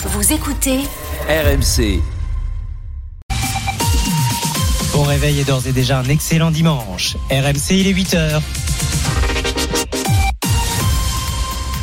Vous écoutez RMC. Bon réveil et d'ores et déjà un excellent dimanche. RMC, il est 8h.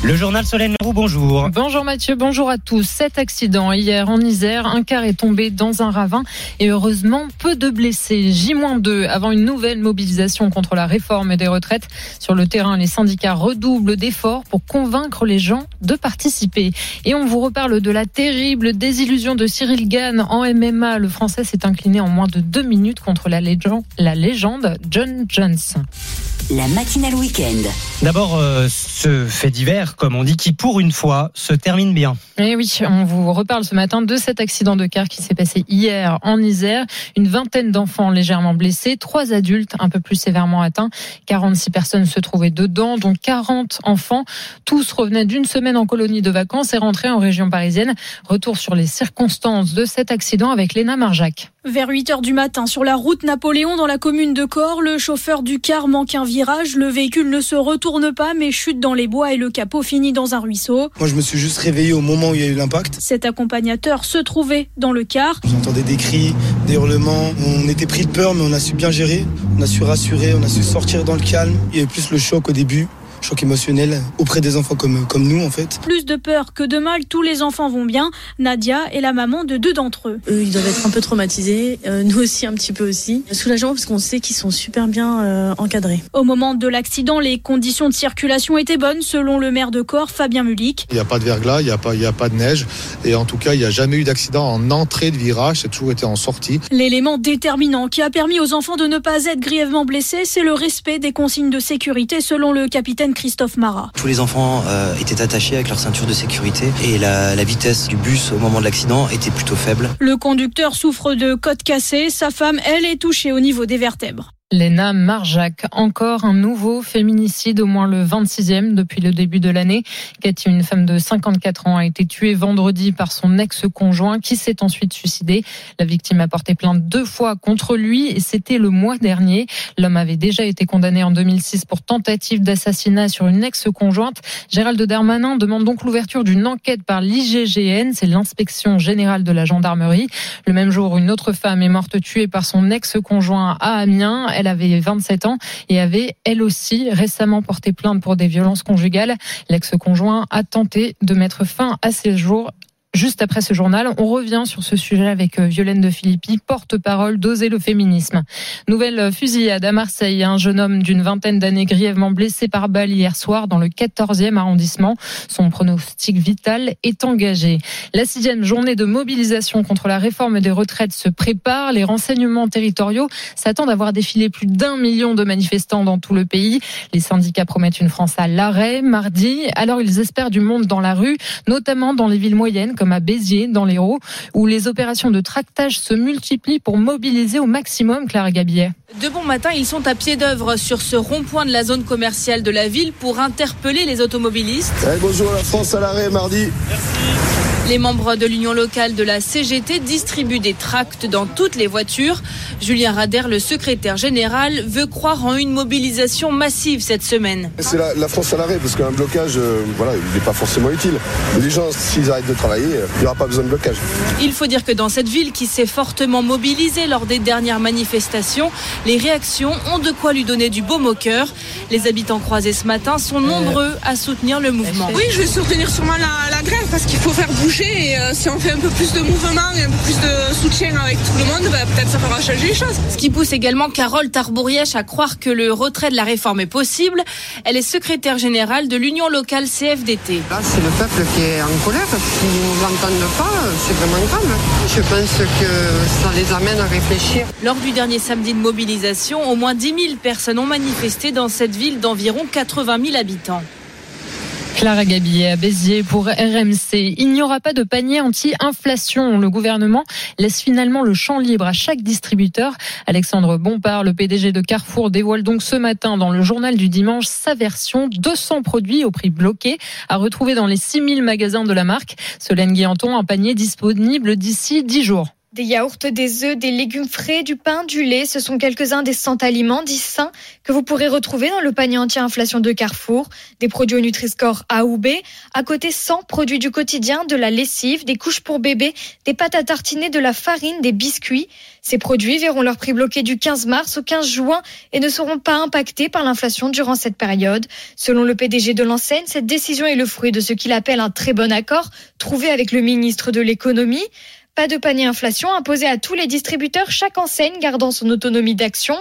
Le journal Solène Leroux, bonjour. Bonjour Mathieu, bonjour à tous. Cet accident hier en Isère, un car est tombé dans un ravin et heureusement peu de blessés. J-2 avant une nouvelle mobilisation contre la réforme des retraites. Sur le terrain, les syndicats redoublent d'efforts pour convaincre les gens de participer. Et on vous reparle de la terrible désillusion de Cyril Gann en MMA. Le Français s'est incliné en moins de deux minutes contre la la légende John Jones. La matinale week-end. D'abord, euh, ce fait divers, comme on dit, qui pour une fois se termine bien. Et Eh oui, on vous reparle ce matin de cet accident de car qui s'est passé hier en Isère. Une vingtaine d'enfants légèrement blessés, trois adultes un peu plus sévèrement atteints. 46 personnes se trouvaient dedans, dont 40 enfants. Tous revenaient d'une semaine en colonie de vacances et rentraient en région parisienne. Retour sur les circonstances de cet accident avec Léna Marjac. Vers 8 heures du matin, sur la route Napoléon dans la commune de Corps, le chauffeur du car manque un virage. Le véhicule ne se retourne pas mais chute dans les bois et le capot finit dans un ruisseau. Moi, je me suis juste réveillé au moment où il y a eu l'impact. Cet accompagnateur se trouvait dans le car. J'entendais des cris, des hurlements. On était pris de peur, mais on a su bien gérer. On a su rassurer, on a su sortir dans le calme. Il y avait plus le choc au début. Choc émotionnel auprès des enfants comme, comme nous en fait. Plus de peur que de mal, tous les enfants vont bien. Nadia est la maman de deux d'entre eux. Eux, ils doivent être un peu traumatisés, euh, nous aussi un petit peu aussi. Soulageant parce qu'on sait qu'ils sont super bien euh, encadrés. Au moment de l'accident, les conditions de circulation étaient bonnes, selon le maire de Corps, Fabien Mulic. Il n'y a pas de verglas, il n'y a, pas- il y a pas de neige. Et en tout cas, il n'y a jamais eu d'accident en entrée de virage. C'est toujours été en sortie. L'élément déterminant qui a permis aux enfants de ne pas être grièvement blessés, c'est le respect des consignes de sécurité, selon le capitaine Christophe Marat. Tous les enfants euh, étaient attachés avec leur ceinture de sécurité et la, la vitesse du bus au moment de l'accident était plutôt faible. Le conducteur souffre de côte cassée, sa femme, elle, est touchée au niveau des vertèbres. Léna Marjac, encore un nouveau féminicide, au moins le 26e depuis le début de l'année. Cathy, une femme de 54 ans, a été tuée vendredi par son ex-conjoint qui s'est ensuite suicidé. La victime a porté plainte deux fois contre lui et c'était le mois dernier. L'homme avait déjà été condamné en 2006 pour tentative d'assassinat sur une ex-conjointe. Gérald Darmanin demande donc l'ouverture d'une enquête par l'IGGN, c'est l'inspection générale de la gendarmerie. Le même jour, une autre femme est morte tuée par son ex-conjoint à Amiens. Elle avait 27 ans et avait, elle aussi, récemment porté plainte pour des violences conjugales. L'ex-conjoint a tenté de mettre fin à ses jours Juste après ce journal, on revient sur ce sujet avec euh, Violaine de Philippi, porte-parole d'Oser le féminisme. Nouvelle fusillade à Marseille. Un jeune homme d'une vingtaine d'années grièvement blessé par balle hier soir dans le 14e arrondissement. Son pronostic vital est engagé. La sixième journée de mobilisation contre la réforme des retraites se prépare. Les renseignements territoriaux s'attendent à voir défiler plus d'un million de manifestants dans tout le pays. Les syndicats promettent une France à l'arrêt mardi. Alors ils espèrent du monde dans la rue, notamment dans les villes moyennes à Béziers, dans l'Hérault, où les opérations de tractage se multiplient pour mobiliser au maximum Clara Gabillet. De bon matin, ils sont à pied d'œuvre sur ce rond-point de la zone commerciale de la ville pour interpeller les automobilistes. Eh, bonjour la France à l'arrêt mardi. Les membres de l'union locale de la CGT distribuent des tracts dans toutes les voitures. Julien Rader, le secrétaire général, veut croire en une mobilisation massive cette semaine. C'est la, la France à l'arrêt parce qu'un blocage, euh, voilà, il n'est pas forcément utile. Mais les gens, s'ils arrêtent de travailler, euh, il n'y aura pas besoin de blocage. Il faut dire que dans cette ville qui s'est fortement mobilisée lors des dernières manifestations, les réactions ont de quoi lui donner du baume au cœur. Les habitants croisés ce matin sont nombreux à soutenir le mouvement. Oui, je vais soutenir sûrement la, la grève parce qu'il faut faire bouger et euh, si on fait un peu plus de mouvement et un peu plus de soutien avec tout le monde, bah, peut-être ça fera changer les choses. Ce qui pousse également Carole Tarbourièche à croire que le retrait de la réforme est possible. Elle est secrétaire générale de l'Union locale CFDT. Là, c'est le peuple qui est en colère. S'ils ne nous entendent pas, c'est vraiment grave. Je pense que ça les amène à réfléchir. Lors du dernier samedi de mobilisation, au moins 10 000 personnes ont manifesté dans cette ville d'environ 80 000 habitants. Clara Gabillet à Béziers pour RMC. Il n'y aura pas de panier anti-inflation. Le gouvernement laisse finalement le champ libre à chaque distributeur. Alexandre Bompard, le PDG de Carrefour, dévoile donc ce matin dans le journal du dimanche sa version 200 produits au prix bloqué à retrouver dans les 6000 magasins de la marque. Solène Guillanton, un panier disponible d'ici 10 jours. Des yaourts, des œufs, des légumes frais, du pain, du lait, ce sont quelques-uns des 100 aliments dits sains que vous pourrez retrouver dans le panier anti-inflation de Carrefour. Des produits au Nutri-Score A ou B. À côté, 100 produits du quotidien, de la lessive, des couches pour bébé, des pâtes à tartiner, de la farine, des biscuits. Ces produits verront leur prix bloqué du 15 mars au 15 juin et ne seront pas impactés par l'inflation durant cette période. Selon le PDG de l'enseigne, cette décision est le fruit de ce qu'il appelle un très bon accord trouvé avec le ministre de l'économie. Pas de panier inflation imposé à tous les distributeurs, chaque enseigne gardant son autonomie d'action.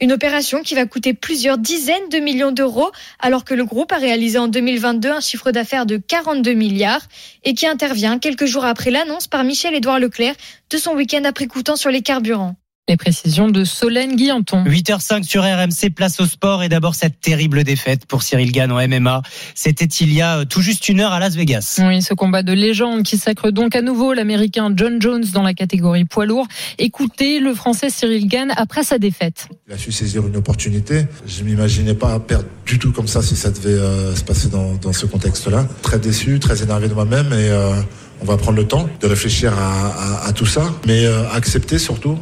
Une opération qui va coûter plusieurs dizaines de millions d'euros, alors que le groupe a réalisé en 2022 un chiffre d'affaires de 42 milliards et qui intervient quelques jours après l'annonce par Michel-Édouard Leclerc de son week-end prix coûtant sur les carburants. Les précisions de Solène Guillanton. 8h05 sur RMC, place au sport et d'abord cette terrible défaite pour Cyril Gann en MMA. C'était il y a tout juste une heure à Las Vegas. Oui, ce combat de légende qui sacre donc à nouveau l'américain John Jones dans la catégorie poids lourd. Écoutez le français Cyril Gann après sa défaite. Il a su saisir une opportunité. Je m'imaginais pas perdre du tout comme ça si ça devait euh, se passer dans, dans ce contexte-là. Très déçu, très énervé de moi-même et euh, on va prendre le temps de réfléchir à, à, à tout ça, mais euh, accepter surtout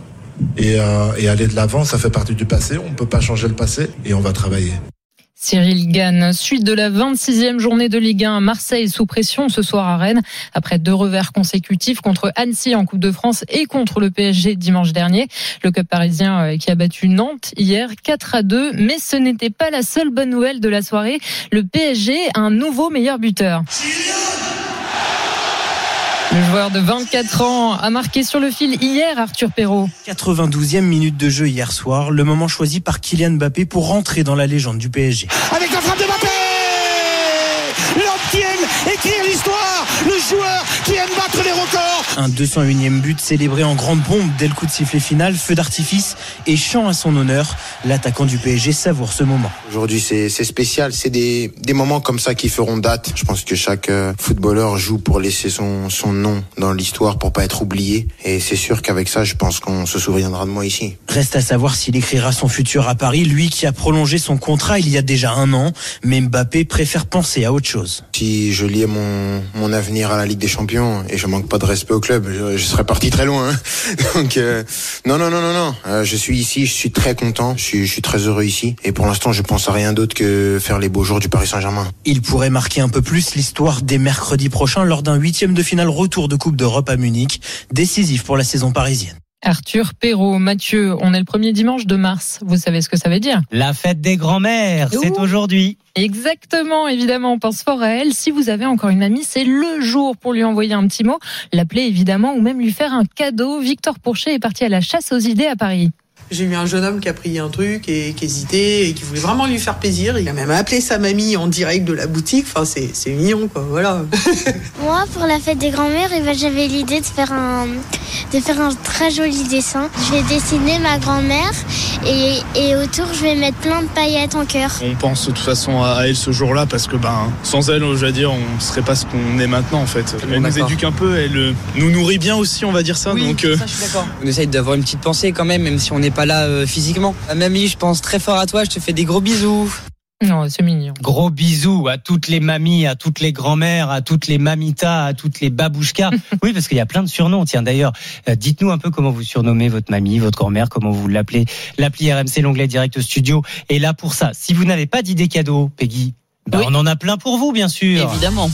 et, euh, et aller de l'avant, ça fait partie du passé. On ne peut pas changer le passé et on va travailler. Cyril Gann, suite de la 26e journée de Ligue 1, Marseille sous pression ce soir à Rennes, après deux revers consécutifs contre Annecy en Coupe de France et contre le PSG dimanche dernier. Le club parisien euh, qui a battu Nantes hier 4 à 2, mais ce n'était pas la seule bonne nouvelle de la soirée. Le PSG a un nouveau meilleur buteur. Le joueur de 24 ans a marqué sur le fil hier Arthur Perrault. 92e minute de jeu hier soir, le moment choisi par Kylian Mbappé pour rentrer dans la légende du PSG. Avec la frappe de Mbappé aime écrire l'histoire, le joueur Un 201e but célébré en grande pompe dès le coup de sifflet final, feu d'artifice et chant à son honneur. L'attaquant du PSG savoure ce moment. Aujourd'hui c'est spécial, c'est des, des moments comme ça qui feront date. Je pense que chaque euh, footballeur joue pour laisser son, son nom dans l'histoire pour pas être oublié. Et c'est sûr qu'avec ça, je pense qu'on se souviendra de moi ici. Reste à savoir s'il écrira son futur à Paris, lui qui a prolongé son contrat il y a déjà un an. Mais Mbappé préfère penser à autre chose. Si je liais mon, mon avenir à la Ligue des Champions et je manque pas de respect au je, serais parti très loin. hein. Donc euh, non, non, non, non, non. Euh, je suis ici, je suis très content, je suis, je suis très heureux ici. Et pour l'instant, je pense à rien d'autre que faire les beaux jours du Paris Saint-Germain. Il pourrait marquer un peu plus l'histoire dès mercredi prochain lors d'un huitième de finale retour de Coupe d'Europe à Munich, décisif pour la saison parisienne. Arthur Perrault, Mathieu, on est le premier dimanche de mars. Vous savez ce que ça veut dire? La fête des grands-mères, c'est aujourd'hui. Exactement, évidemment, on pense fort à elle. Si vous avez encore une amie, c'est le jour pour lui envoyer un petit mot, l'appeler évidemment ou même lui faire un cadeau. Victor Pourchet est parti à la chasse aux idées à Paris. J'ai eu un jeune homme qui a pris un truc et qui hésitait et qui voulait vraiment lui faire plaisir. Il a même appelé sa mamie en direct de la boutique. Enfin, c'est c'est mignon, quoi. Voilà. Moi, pour la fête des grands-mères, eh ben, j'avais l'idée de faire un de faire un très joli dessin. Je vais dessiner ma grand-mère et, et autour, je vais mettre plein de paillettes en cœur. On pense de toute façon à elle ce jour-là parce que ben sans elle, je veux dire, on serait pas ce qu'on est maintenant en fait. Elle nous d'accord. éduque un peu, elle euh, nous nourrit bien aussi, on va dire ça. donc euh, On essaye d'avoir une petite pensée quand même, même si on n'est pas là euh, physiquement. Mamie, je pense très fort à toi, je te fais des gros bisous. Non, c'est mignon. Gros bisous à toutes les mamies, à toutes les grand-mères, à toutes les mamitas, à toutes les babouchkas. oui, parce qu'il y a plein de surnoms. Tiens, d'ailleurs, euh, dites-nous un peu comment vous surnommez votre mamie, votre grand-mère, comment vous l'appelez. L'appli RMC, l'onglet Direct Studio est là pour ça. Si vous n'avez pas d'idée cadeau, Peggy, bah, on en a plein pour vous, bien sûr. Évidemment.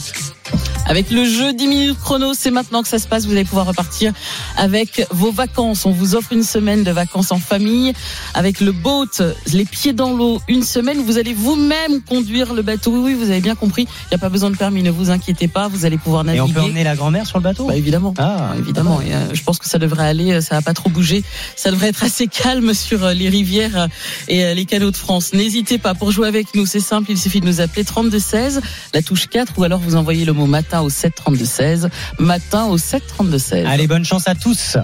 Avec le jeu 10 minutes chrono, c'est maintenant que ça se passe. Vous allez pouvoir repartir avec vos vacances. On vous offre une semaine de vacances en famille avec le boat, les pieds dans l'eau, une semaine. Vous allez vous-même conduire le bateau. Oui, oui, vous avez bien compris. Il n'y a pas besoin de permis. Ne vous inquiétez pas. Vous allez pouvoir Et naviguer. on peut emmener la grand-mère sur le bateau? Bah, évidemment. Ah, évidemment. Et, euh, je pense que ça devrait aller, euh, ça va pas trop bouger. Ça devrait être assez calme sur euh, les rivières et les canaux de France. N'hésitez pas pour jouer avec nous. C'est simple, il suffit de nous appeler 32 16, la touche 4 ou alors vous envoyez le mot matin au 7 32 16, matin au 7 32 16. Allez, bonne chance à tous.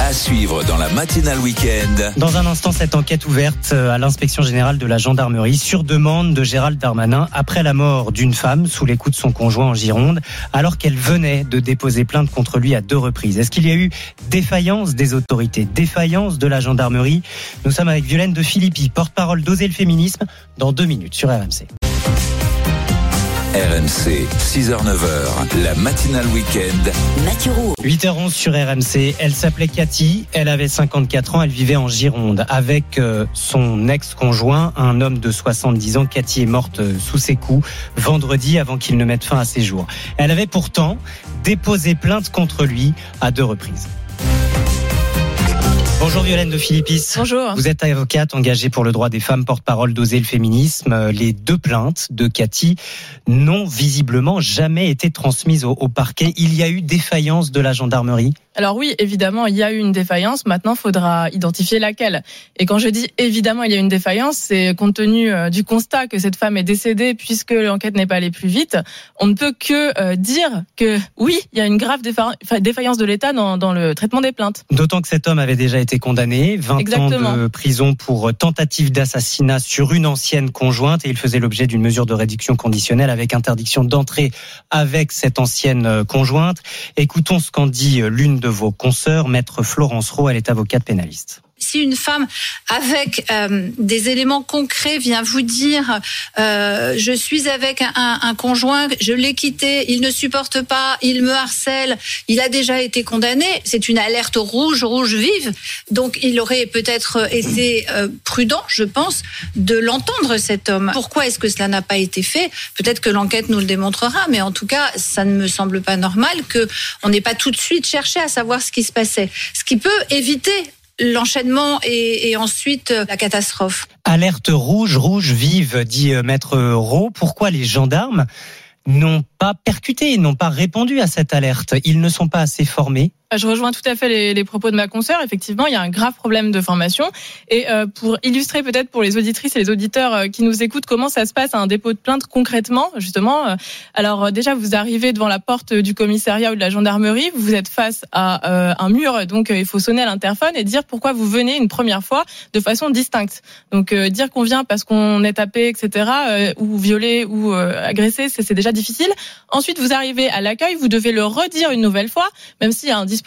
À suivre dans la matinale week-end. Dans un instant, cette enquête ouverte euh, à l'inspection générale de la gendarmerie sur demande de Gérald Darmanin après la mort d'une femme sous les coups de son conjoint en Gironde, alors qu'elle venait de déposer plainte contre lui à deux reprises. Est-ce qu'il y a eu défaillance des autorités, défaillance de la gendarmerie? Nous sommes avec Violaine de Philippi, porte-parole d'Oser le féminisme, dans deux minutes sur RMC. RMC, 6h-9h, la matinale week-end. Mathieu Roux. 8h11 sur RMC. Elle s'appelait Cathy, elle avait 54 ans, elle vivait en Gironde avec euh, son ex-conjoint, un homme de 70 ans. Cathy est morte euh, sous ses coups vendredi avant qu'il ne mette fin à ses jours. Elle avait pourtant déposé plainte contre lui à deux reprises. Bonjour Violaine de Philippis. Bonjour. Vous êtes avocate engagée pour le droit des femmes, porte-parole d'Oser le féminisme. Les deux plaintes de Cathy n'ont visiblement jamais été transmises au, au parquet. Il y a eu défaillance de la gendarmerie. Alors oui, évidemment, il y a eu une défaillance. Maintenant, il faudra identifier laquelle. Et quand je dis évidemment il y a une défaillance, c'est compte tenu euh, du constat que cette femme est décédée puisque l'enquête n'est pas allée plus vite. On ne peut que euh, dire que oui, il y a une grave défa- enfin, défaillance de l'État dans, dans le traitement des plaintes. D'autant que cet homme avait déjà été condamné, 20 Exactement. ans de prison pour tentative d'assassinat sur une ancienne conjointe et il faisait l'objet d'une mesure de réduction conditionnelle avec interdiction d'entrer avec cette ancienne euh, conjointe. Écoutons ce qu'en dit euh, l'une de vos consoeurs, maître Florence Rowe, elle est avocate pénaliste. Si une femme avec euh, des éléments concrets vient vous dire euh, je suis avec un, conjoint, je l'ai quitté, il ne supporte pas, il me harcèle, il a déjà été condamné, c'est une alerte rouge, rouge vive. Donc il aurait peut-être été euh, prudent, je pense, de l'entendre cet homme. Pourquoi est-ce que cela n'a pas été fait? Peut-être que l'enquête nous le démontrera, mais en tout cas, ça ne me semble pas normal que on n'ait pas tout de suite cherché à savoir ce qui se passait. Ce qui peut éviter l'enchaînement et, ensuite euh, la catastrophe. Alerte rouge, rouge vive, dit euh, maître Rowe. Pourquoi les gendarmes n'ont pas percuté, n'ont pas répondu à cette alerte? Ils ne sont pas assez formés Je rejoins tout à fait les, les propos de ma consoeur. Effectivement, il y a un grave problème de formation. Et euh, pour illustrer peut-être pour les auditrices et les auditeurs euh, qui nous écoutent comment ça se passe à un dépôt de plainte concrètement, justement. euh, alors euh, déjà, vous arrivez devant la porte du commissariat ou de la gendarmerie, vous êtes face à euh, un mur, donc il faut sonner à l'interphone et dire pourquoi vous venez une première fois de façon distincte. Donc euh, dire qu'on vient parce qu'on est tapé, etc., ou violé ou agressé, c'est déjà difficile. Ensuite, vous arrivez à l'accueil, vous devez le redire une nouvelle fois, même s'il y a un dispositif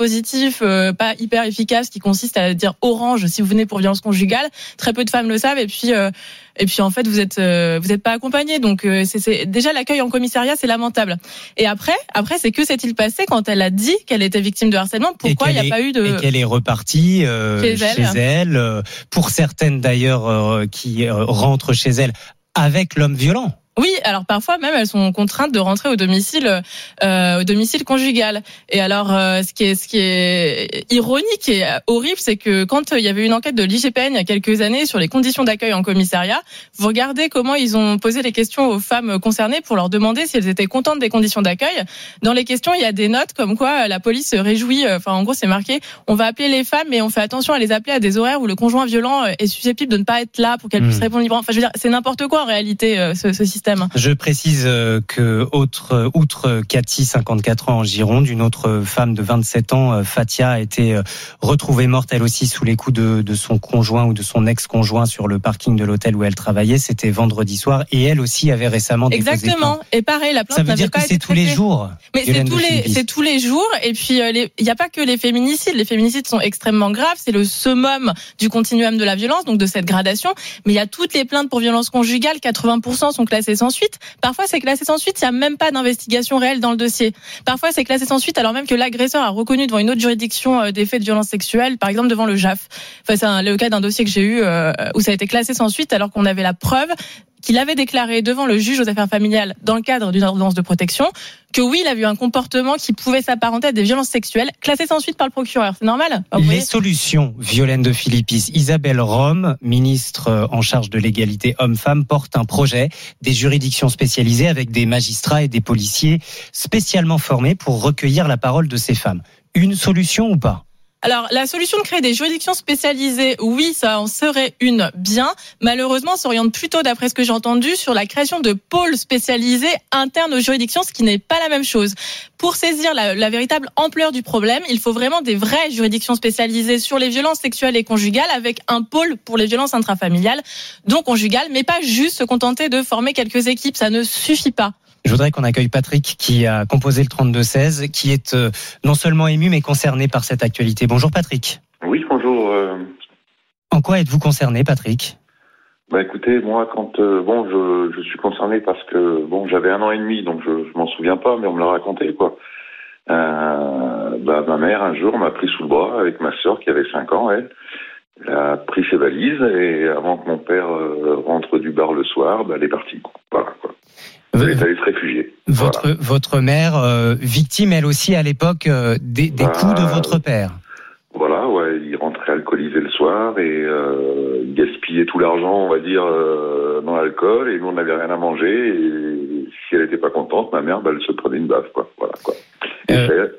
euh, pas hyper efficace qui consiste à dire orange si vous venez pour violence conjugale. Très peu de femmes le savent et puis euh, et puis en fait vous êtes euh, vous êtes pas accompagné. Donc euh, c'est c'est- déjà l'accueil en commissariat c'est lamentable. Et après après c'est que s'est-il passé quand elle a dit qu'elle était victime de harcèlement? Pourquoi il n'y a pas eu de et qu'elle est repartie euh, Chez elle. elle, euh, pour certaines d'ailleurs euh, qui rentrent chez elle avec l'homme violent. Oui, alors parfois même elles sont contraintes de rentrer au domicile, euh, au domicile conjugal. Et alors, euh, ce qui est, ce qui est ironique et horrible, c'est que quand il y avait une enquête de l'IGPN il y a quelques années sur les conditions d'accueil en commissariat, vous regardez comment ils ont posé les questions aux femmes concernées pour leur demander si elles étaient contentes des conditions d'accueil. Dans les questions, il y a des notes comme quoi euh, la police se réjouit. euh, Enfin, en gros, c'est marqué on va appeler les femmes, mais on fait attention à les appeler à des horaires où le conjoint violent euh, est susceptible de ne pas être là pour qu'elles Hmm. puissent répondre librement. Enfin, je veux dire, c'est n'importe quoi en réalité euh, ce, ce système. Je précise euh, que autre, outre Cathy, 54 ans en Gironde, une autre femme de 27 ans, euh, Fatia, a été euh, retrouvée morte elle aussi sous les coups de, de son conjoint ou de son ex-conjoint sur le parking de l'hôtel où elle travaillait. C'était vendredi soir et elle aussi avait récemment Exactement. Et pareil, la plainte Ça veut dire que c'est tous les jours. Mais c'est tous les, c'est tous les jours. Et puis, il n'y a pas que les féminicides. Les féminicides sont extrêmement graves. C'est le summum du continuum de la violence, donc de cette gradation. Mais il y a toutes les plaintes pour violence conjugale. 80% sont classées Parfois, c'est classé sans suite. Il n'y a même pas d'investigation réelle dans le dossier. Parfois, c'est classé sans suite, alors même que l'agresseur a reconnu devant une autre juridiction euh, des faits de violence sexuelle, par exemple devant le JAF. Enfin, c'est le cas d'un dossier que j'ai eu euh, où ça a été classé sans suite, alors qu'on avait la preuve qu'il avait déclaré devant le juge aux affaires familiales dans le cadre d'une ordonnance de protection que oui, il a eu un comportement qui pouvait s'apparenter à des violences sexuelles, classé sans suite par le procureur. C'est normal Les solutions, Violaine de Philippis, Isabelle Rome, ministre euh, en charge de l'égalité homme-femme, porte un projet des juridictions spécialisées avec des magistrats et des policiers spécialement formés pour recueillir la parole de ces femmes. Une solution ou pas? Alors, la solution de créer des juridictions spécialisées, oui, ça en serait une bien. Malheureusement, s'oriente plutôt, d'après ce que j'ai entendu, sur la création de pôles spécialisés internes aux juridictions, ce qui n'est pas la même chose. Pour saisir la, la véritable ampleur du problème, il faut vraiment des vraies juridictions spécialisées sur les violences sexuelles et conjugales, avec un pôle pour les violences intrafamiliales, donc conjugales, mais pas juste se contenter de former quelques équipes, ça ne suffit pas. Je voudrais qu'on accueille Patrick qui a composé le 32-16, qui est euh, non seulement ému mais concerné par cette actualité. Bonjour Patrick. Oui, bonjour. euh, En quoi êtes-vous concerné Patrick? Bah écoutez, moi quand euh, bon je, je suis concerné parce que bon j'avais un an et demi donc je, je m'en souviens pas mais on me l'a raconté quoi. Bah, ma mère un jour m'a pris sous le bras avec ma sœur qui avait 5 ans elle. Elle a pris ses valises et avant que mon père rentre du bar le soir, bah, elle est partie. Voilà quoi. Elle est allée se réfugier. Votre, votre mère, euh, victime elle aussi à l'époque euh, des, des coups de Bah, votre père. Voilà, ouais, il rentrait alcoolisé le soir et euh, il gaspillait tout l'argent, on va dire, euh, dans l'alcool et nous on n'avait rien à manger et si elle n'était pas contente, ma mère, bah, elle se prenait une baffe, quoi. Voilà, quoi. Et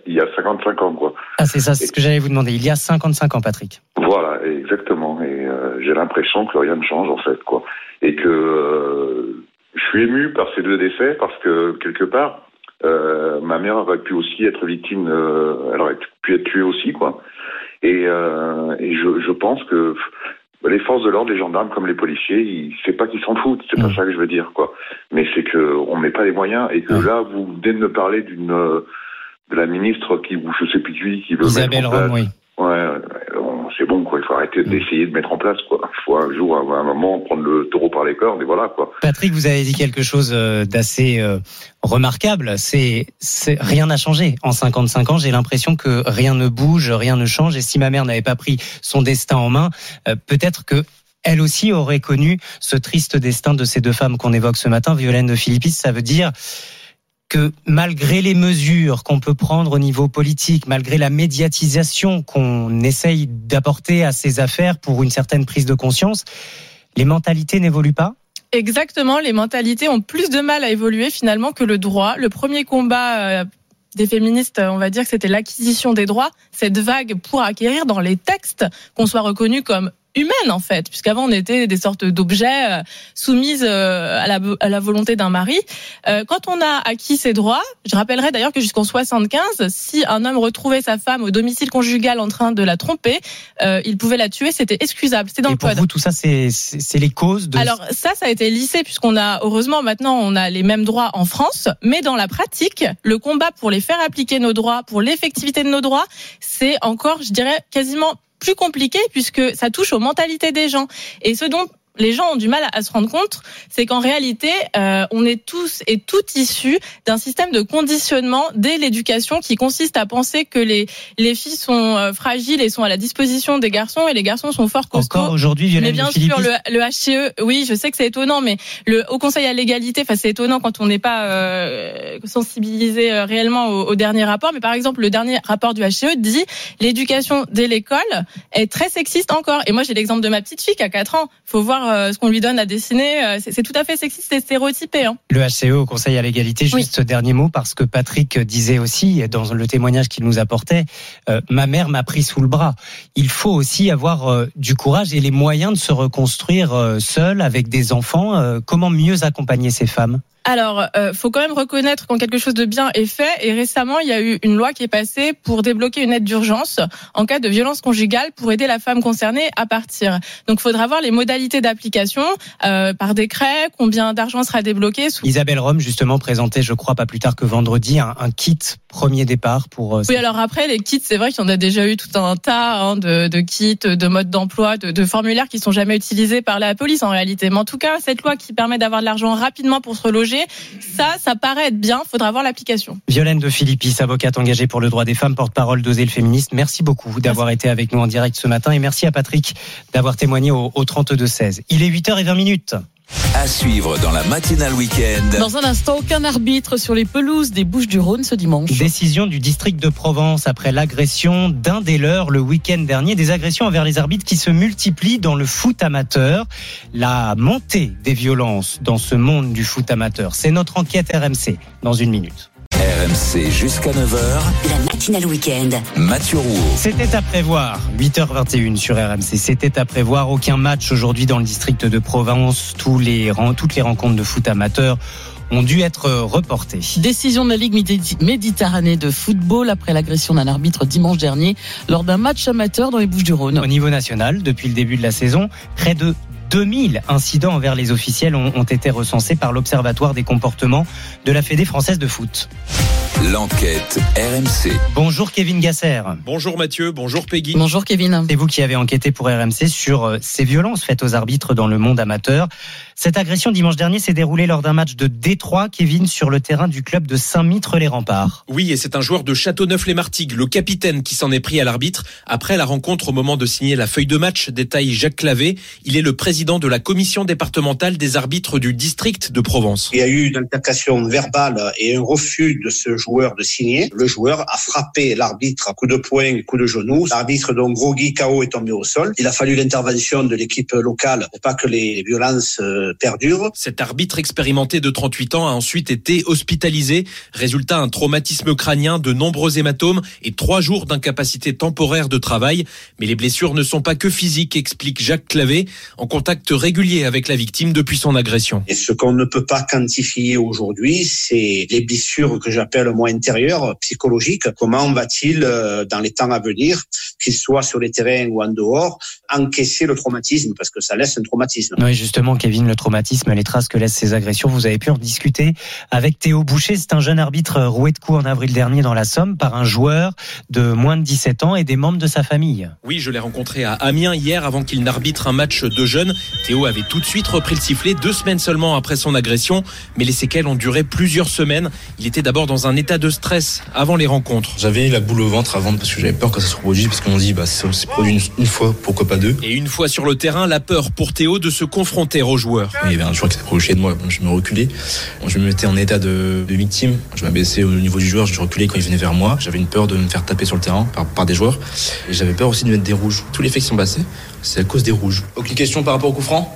il y a 55 ans, quoi. Ah c'est ça, c'est ce que j'allais vous demander. Il y a 55 ans, Patrick. Voilà, exactement. Et euh, j'ai l'impression que rien ne change en fait, quoi. Et que euh, je suis ému par ces deux décès parce que quelque part, euh, ma mère aurait pu aussi être victime, euh, elle aurait pu être tuée aussi, quoi. Et, euh, et je, je pense que les forces de l'ordre, les gendarmes comme les policiers, ils- c'est pas qu'ils s'en foutent, c'est pas ça que je veux dire, quoi. Mais c'est que on met pas les moyens et que là, vous venez de me parler d'une de la ministre qui, ou je sais plus qui, qui veut Isabelle mettre en place. Rome, oui. Ouais, c'est bon, quoi. Il faut arrêter d'essayer de mettre en place, quoi. Il faut un jour, à un moment, prendre le taureau par les cornes et voilà, quoi. Patrick, vous avez dit quelque chose euh, d'assez euh, remarquable. C'est, c'est rien n'a changé en 55 ans. J'ai l'impression que rien ne bouge, rien ne change. Et si ma mère n'avait pas pris son destin en main, euh, peut-être que elle aussi aurait connu ce triste destin de ces deux femmes qu'on évoque ce matin. Violaine de Philippis, ça veut dire que malgré les mesures qu'on peut prendre au niveau politique, malgré la médiatisation qu'on essaye d'apporter à ces affaires pour une certaine prise de conscience, les mentalités n'évoluent pas? Exactement, les mentalités ont plus de mal à évoluer finalement que le droit. Le premier combat euh, des féministes, on va dire que c'était l'acquisition des droits, cette vague pour acquérir dans les textes qu'on soit reconnu comme humaine en fait, puisqu'avant on était des sortes d'objets euh, soumises euh, à la, à la volonté d'un mari. Euh, Quand on a acquis ces droits, je rappellerai d'ailleurs que jusqu'en 75, si un homme retrouvait sa femme au domicile conjugal en train de la tromper, il pouvait la tuer, c'était excusable, c'est dans Et le pour code. vous, tout ça, c'est les causes de. Alors ça, ça a été lissé puisqu'on a heureusement maintenant on a les mêmes droits en France, mais dans la pratique, le combat pour les faire appliquer nos droits, pour l'effectivité de nos droits, c'est encore, je dirais, quasiment plus compliqué puisque ça touche aux mentalités des gens. Et ce dont les gens ont du mal à se rendre compte, c'est qu'en réalité, euh, on est tous et toutes issus d'un système de conditionnement dès l'éducation qui consiste à penser que les les filles sont euh, fragiles et sont à la disposition des garçons et les garçons sont forts costauds. Encore aujourd'hui, Mais bien sûr, le, le HCE, oui, je sais que c'est étonnant, mais le Haut Conseil à l'égalité, enfin c'est étonnant quand on n'est pas euh, sensibilisé euh, réellement au, au dernier rapport. Mais par exemple, le dernier rapport du HCE dit l'éducation dès l'école est très sexiste encore. Et moi, j'ai l'exemple de ma petite fille qui a 4 ans. Faut voir euh, ce qu'on lui donne à dessiner. Euh, C'est tout à fait sexiste et stéréotypé. Hein. Le HCE au Conseil à l'égalité, juste dernier mot, parce que Patrick disait aussi, dans le témoignage qu'il nous apportait, euh, ma mère m'a pris sous le bras. Il faut aussi avoir du courage et les moyens de se reconstruire seul, avec des enfants. Comment mieux accompagner ces femmes? Alors, euh, faut quand même reconnaître quand quelque chose de bien est fait. Et récemment, il y a eu une loi qui est passée pour débloquer une aide d'urgence en cas de violence conjugale pour aider la femme concernée à partir. Donc, faudra voir les modalités d'application euh, par décret, combien d'argent sera débloqué. Sous... Isabelle Rome, justement, présentait, je crois, pas plus tard que vendredi, un, un kit premier départ pour... euh, Oui, alors après, les kits, c'est vrai qu'il y en a déjà eu tout un tas hein, de, de kits, de modes d'emploi, de, de formulaires qui sont jamais utilisés par la police en réalité. Mais en tout cas, cette loi qui permet d'avoir de l'argent rapidement pour se reloger, ça, ça paraît être bien. Faudra voir l'application. Violaine de Philippis, avocate engagée pour le droit des femmes, porte-parole d'Oser le féministe. Merci beaucoup d'avoir été avec nous en direct ce matin et merci à Patrick d'avoir témoigné au, au 32-16. Il est 8h20 minutes. À suivre dans la matinale week-end. Dans un instant, aucun arbitre sur les pelouses des Bouches-du-Rhône ce dimanche. Décision du district de Provence après l'agression d'un des leurs le week-end dernier. Des agressions envers les arbitres qui se multiplient dans le foot amateur. La montée des violences dans ce monde du foot amateur. C'est notre enquête RMC dans une minute. RMC jusqu'à 9h. La matinale week-end. Mathieu Rouault. C'était à prévoir. 8h21 sur RMC. C'était à prévoir. Aucun match aujourd'hui dans le district de Provence. Tous les, ren- toutes les rencontres de foot amateur ont dû être reportées. Décision de la Ligue Médi- Méditerranée de football après l'agression d'un arbitre dimanche dernier lors d'un match amateur dans les Bouches-du-Rhône. Au niveau national, depuis le début de la saison, près de 2000 incidents envers les officiels ont, ont été recensés par l'Observatoire des comportements de la Fédé française de foot. L'enquête RMC. Bonjour Kevin Gasser. Bonjour Mathieu, bonjour Peggy. Bonjour Kevin. C'est vous qui avez enquêté pour RMC sur euh, ces violences faites aux arbitres dans le monde amateur. Cette agression dimanche dernier s'est déroulée lors d'un match de Détroit, Kevin, sur le terrain du club de Saint-Mitre-les-Remparts. Oui, et c'est un joueur de Châteauneuf-les-Martigues, le capitaine, qui s'en est pris à l'arbitre après la rencontre au moment de signer la feuille de match, détaille Jacques Clavé. Il est le président de la commission départementale des arbitres du district de Provence. Il y a eu une altercation verbale et un refus de ce joueur de signer. Le joueur a frappé l'arbitre à coup de poing, coup de genou. L'arbitre, donc Grogui KO, est tombé au sol. Il a fallu l'intervention de l'équipe locale pour pas que les violences euh, Cet arbitre expérimenté de 38 ans a ensuite été hospitalisé. Résultat, un traumatisme crânien, de nombreux hématomes et trois jours d'incapacité temporaire de travail. Mais les blessures ne sont pas que physiques, explique Jacques Clavé, en contact régulier avec la victime depuis son agression. Et ce qu'on ne peut pas quantifier aujourd'hui, c'est les blessures que j'appelle moi intérieures, psychologiques. Comment va-t-il, euh, dans les temps à venir, qu'il soit sur les terrains ou en dehors, encaisser le traumatisme? Parce que ça laisse un traumatisme. Oui, justement, Kevin, le traumatisme, les traces que laissent ces agressions, vous avez pu en discuter avec Théo Boucher. C'est un jeune arbitre roué de coups en avril dernier dans la Somme par un joueur de moins de 17 ans et des membres de sa famille. Oui, je l'ai rencontré à Amiens hier avant qu'il n'arbitre un match de jeunes. Théo avait tout de suite repris le sifflet deux semaines seulement après son agression, mais les séquelles ont duré plusieurs semaines. Il était d'abord dans un état de stress avant les rencontres. J'avais la boule au ventre avant parce que j'avais peur que ça se reproduise parce qu'on dit bah ça s'est produit une, une fois, pourquoi pas deux? Et une fois sur le terrain, la peur pour Théo de se confronter aux joueurs. Il y avait un joueur qui s'est approché de moi, Bon, je me reculais, je me mettais en état de, de victime, je m'abaissais au niveau du joueur, je reculais quand il venait vers moi, j'avais une peur de me faire taper sur le terrain par, par des joueurs, et j'avais peur aussi de mettre des rouges. Tous les faits qui sont passés, c'est à cause des rouges. Aucune question par rapport au coup franc?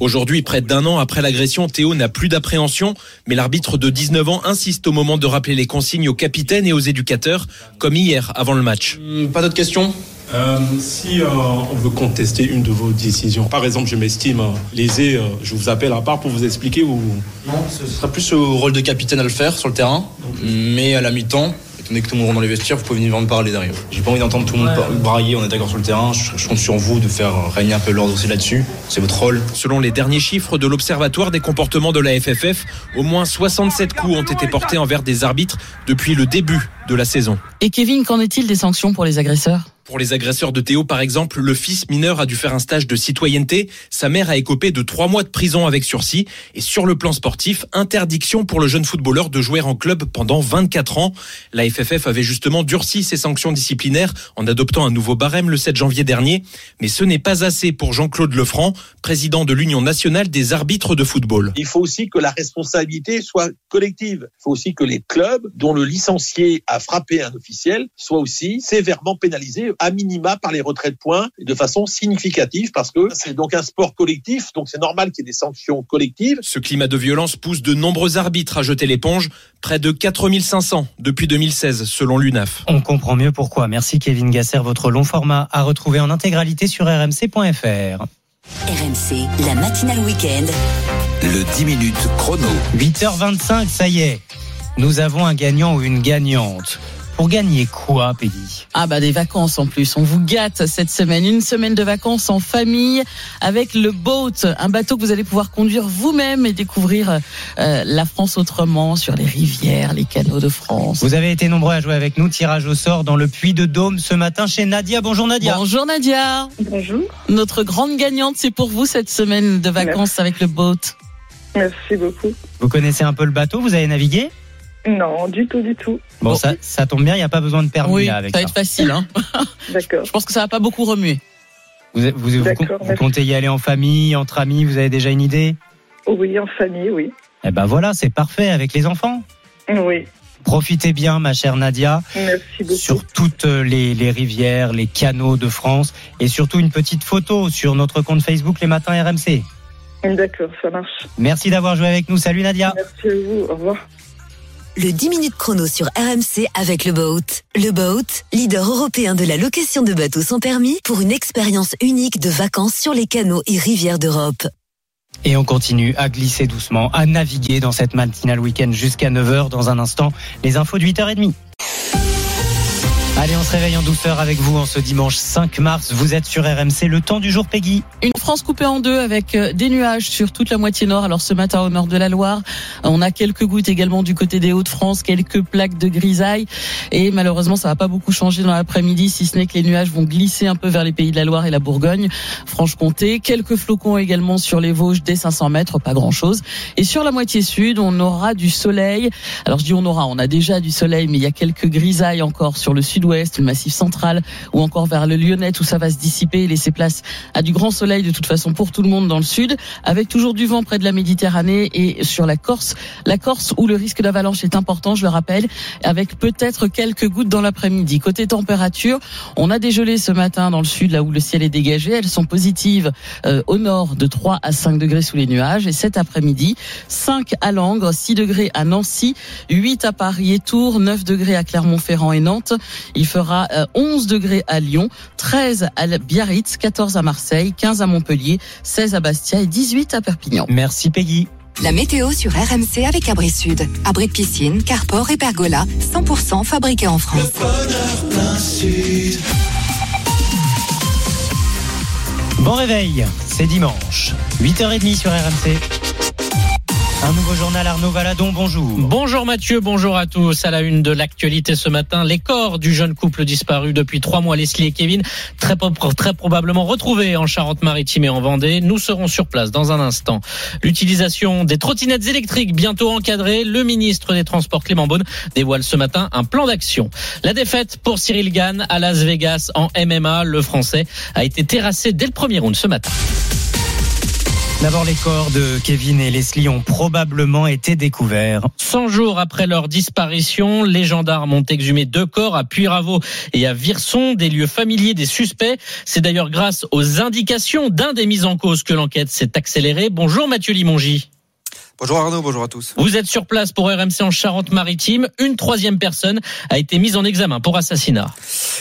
Aujourd'hui, près d'un an après l'agression, Théo n'a plus d'appréhension, mais l'arbitre de 19 ans insiste au moment de rappeler les consignes aux capitaines et aux éducateurs, comme hier avant le match. Hum, Pas d'autres questions? Euh, si euh, on veut contester une de vos décisions, par exemple, je m'estime euh, lésé, euh, je vous appelle à part pour vous expliquer ou Non, ce sera plus au rôle de capitaine à le faire sur le terrain, mais à la mi-temps, étant donné que tout le monde rentre dans les vestiaires, vous pouvez venir me parler derrière. J'ai pas envie d'entendre tout le monde brailler, on est d'accord sur le terrain, je, je compte sur vous de faire régner un peu l'ordre aussi là-dessus, c'est votre rôle. Selon les derniers chiffres de l'Observatoire des comportements de la FFF, au moins 67 coups ont été portés envers des arbitres depuis le début de la saison. Et Kevin, qu'en est-il des sanctions pour les agresseurs? Pour les agresseurs de Théo, par exemple, le fils mineur a dû faire un stage de citoyenneté. Sa mère a écopé de trois mois de prison avec sursis. Et sur le plan sportif, interdiction pour le jeune footballeur de jouer en club pendant 24 ans. La FFF avait justement durci ses sanctions disciplinaires en adoptant un nouveau barème le 7 janvier dernier. Mais ce n'est pas assez pour Jean-Claude Lefranc, président de l'Union nationale des arbitres de football. Il faut aussi que la responsabilité soit collective. Il faut aussi que les clubs dont le licencié a frappé un officiel soient aussi sévèrement pénalisés, à minima par les retraits de points, de façon significative, parce que c'est donc un sport collectif, donc c'est normal qu'il y ait des sanctions collectives. Ce climat de violence pousse de nombreux arbitres à jeter l'éponge, près de 4500 depuis 2016 selon l'UNAF. On comprend mieux pourquoi. Merci Kevin Gasser. Votre long format à retrouver en intégralité sur rmc.fr. RMC, la matinale week-end. Le 10 minutes chrono. 8h25, ça y est. Nous avons un gagnant ou une gagnante. Pour gagner quoi, Peggy Ah bah des vacances en plus. On vous gâte cette semaine. Une semaine de vacances en famille avec le boat, un bateau que vous allez pouvoir conduire vous-même et découvrir euh, la France autrement sur les rivières, les canaux de France. Vous avez été nombreux à jouer avec nous. Tirage au sort dans le puits de Dôme ce matin chez Nadia. Bonjour Nadia. Bonjour Nadia. Bonjour. Notre grande gagnante, c'est pour vous cette semaine de vacances avec le boat. Merci beaucoup. Vous connaissez un peu le bateau Vous avez navigué? Non, du tout, du tout. Bon, ça, ça tombe bien, il n'y a pas besoin de permis Oui, là avec ça ça. va être facile. Hein. D'accord. Je pense que ça va pas beaucoup remuer. Vous, vous, comptez y aller en famille, entre amis Vous avez déjà une idée? Oui, en famille, oui. Eh ben voilà, c'est parfait avec les enfants. Oui. Profitez bien, ma chère Nadia, Merci beaucoup. sur toutes les, les rivières, les canaux de France et surtout une petite photo sur notre compte Facebook Les Matins RMC. D'accord, ça marche. Merci d'avoir joué avec nous. Salut Nadia. Merci à vous. Au revoir. Le 10 minutes chrono sur RMC avec le Boat. Le Boat, leader européen de la location de bateaux sans permis pour une expérience unique de vacances sur les canaux et rivières d'Europe. Et on continue à glisser doucement, à naviguer dans cette matinale week-end jusqu'à 9h. Dans un instant, les infos de 8h30. Allez, on se réveille en douceur avec vous en ce dimanche 5 mars. Vous êtes sur RMC, le temps du jour, Peggy. Une France coupée en deux avec euh, des nuages sur toute la moitié nord. Alors ce matin au nord de la Loire, on a quelques gouttes également du côté des Hauts-de-France, quelques plaques de grisaille. Et malheureusement, ça va pas beaucoup changer dans l'après-midi, si ce n'est que les nuages vont glisser un peu vers les pays de la Loire et la Bourgogne, Franche-Comté. Quelques flocons également sur les Vosges dès 500 mètres, pas grand-chose. Et sur la moitié sud, on aura du soleil. Alors je dis on aura, on a déjà du soleil, mais il y a quelques grisailles encore sur le sud-ouest, le massif central, ou encore vers le Lyonnais, où ça va se dissiper et laisser place à du grand soleil de toute façon pour tout le monde dans le sud, avec toujours du vent près de la Méditerranée et sur la Corse. La Corse où le risque d'avalanche est important, je le rappelle, avec peut-être quelques gouttes dans l'après-midi. Côté température, on a des gelées ce matin dans le sud, là où le ciel est dégagé. Elles sont positives euh, au nord de 3 à 5 degrés sous les nuages. Et cet après-midi, 5 à Langres, 6 degrés à Nancy, 8 à Paris et Tours, 9 degrés à Clermont-Ferrand et Nantes. Il fera euh, 11 degrés à Lyon, 13 à Biarritz, 14 à Marseille, 15 à Montpellier, 16 à Bastia et 18 à Perpignan. Merci Peggy. La météo sur RMC avec Abri Sud. Abri de piscine, carport et pergola, 100% fabriqué en France. Bon réveil, c'est dimanche, 8h30 sur RMC. Un nouveau journal Arnaud Valadon, bonjour. Bonjour Mathieu, bonjour à tous. À la une de l'actualité ce matin, les corps du jeune couple disparu depuis trois mois, Leslie et Kevin, très, probablement retrouvés en Charente-Maritime et en Vendée. Nous serons sur place dans un instant. L'utilisation des trottinettes électriques bientôt encadrée. Le ministre des Transports Clément Beaune dévoile ce matin un plan d'action. La défaite pour Cyril Gann à Las Vegas en MMA. Le Français a été terrassé dès le premier round ce matin. D'abord, les corps de Kevin et Leslie ont probablement été découverts. 100 jours après leur disparition, les gendarmes ont exhumé deux corps à Puyraveau et à Virson, des lieux familiers des suspects. C'est d'ailleurs grâce aux indications d'un des mis en cause que l'enquête s'est accélérée. Bonjour Mathieu Limongi. Bonjour Arnaud, bonjour à tous. Vous êtes sur place pour RMC en Charente-Maritime. Une troisième personne a été mise en examen pour assassinat.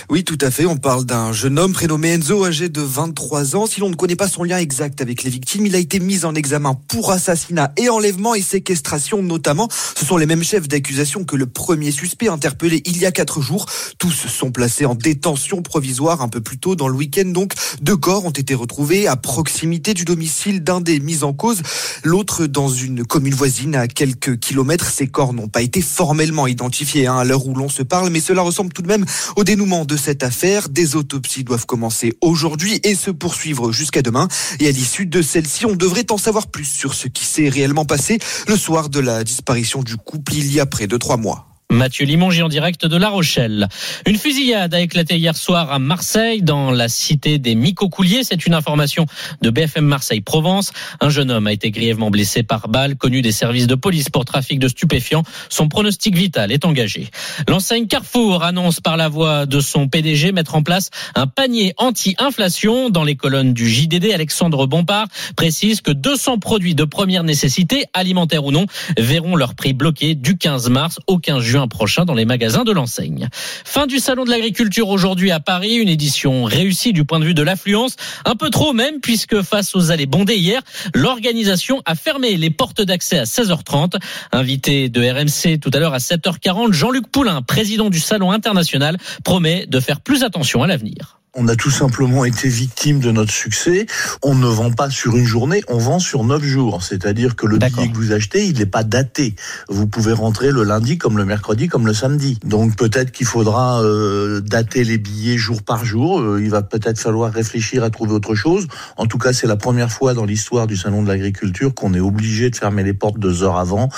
Oui, tout à fait. On parle d'un jeune homme prénommé Enzo, âgé de 23 ans. Si l'on ne connaît pas son lien exact avec les victimes, il a été mis en examen pour assassinat et enlèvement et séquestration notamment. Ce sont les mêmes chefs d'accusation que le premier suspect interpellé il y a quatre jours. Tous sont placés en détention provisoire un peu plus tôt dans le week-end. Donc, deux corps ont été retrouvés à proximité du domicile d'un des mis en cause, l'autre dans une commune voisine à quelques kilomètres. Ces corps n'ont pas été formellement identifiés hein, à l'heure où l'on se parle, mais cela ressemble tout de même au dénouement de cette affaire. Des autopsies doivent commencer aujourd'hui et se poursuivre jusqu'à demain. Et à l'issue de celle-ci, on devrait en savoir plus sur ce qui s'est réellement passé le soir de la disparition du couple il y a près de trois mois. Mathieu Limongi en direct de La Rochelle. Une fusillade a éclaté hier soir à Marseille, dans la cité des Micocouliers. C'est une information de BFM Marseille Provence. Un jeune homme a été grièvement blessé par balle, connu des services de police pour trafic de stupéfiants. Son pronostic vital est engagé. L'enseigne Carrefour annonce par la voix de son PDG mettre en place un panier anti-inflation. Dans les colonnes du JDD, Alexandre Bompard précise que 200 produits de première nécessité, alimentaires ou non, verront leur prix bloqué du 15 mars au 15 juin prochain dans les magasins de l'enseigne. Fin du salon de l'agriculture aujourd'hui à Paris, une édition réussie du point de vue de l'affluence, un peu trop même puisque face aux allées bondées hier, l'organisation a fermé les portes d'accès à 16h30. Invité de RMC tout à l'heure à 7h40, Jean-Luc Poulain, président du salon international, promet de faire plus attention à l'avenir. On a tout simplement été victime de notre succès. On ne vend pas sur une journée, on vend sur neuf jours. C'est-à-dire que le billet que vous achetez, il n'est pas daté. Vous pouvez rentrer le lundi comme le mercredi comme le samedi. Donc peut-être qu'il faudra euh, dater les billets jour par jour. Euh, il va peut-être falloir réfléchir à trouver autre chose. En tout cas, c'est la première fois dans l'histoire du salon de l'agriculture qu'on est obligé de fermer les portes deux heures avant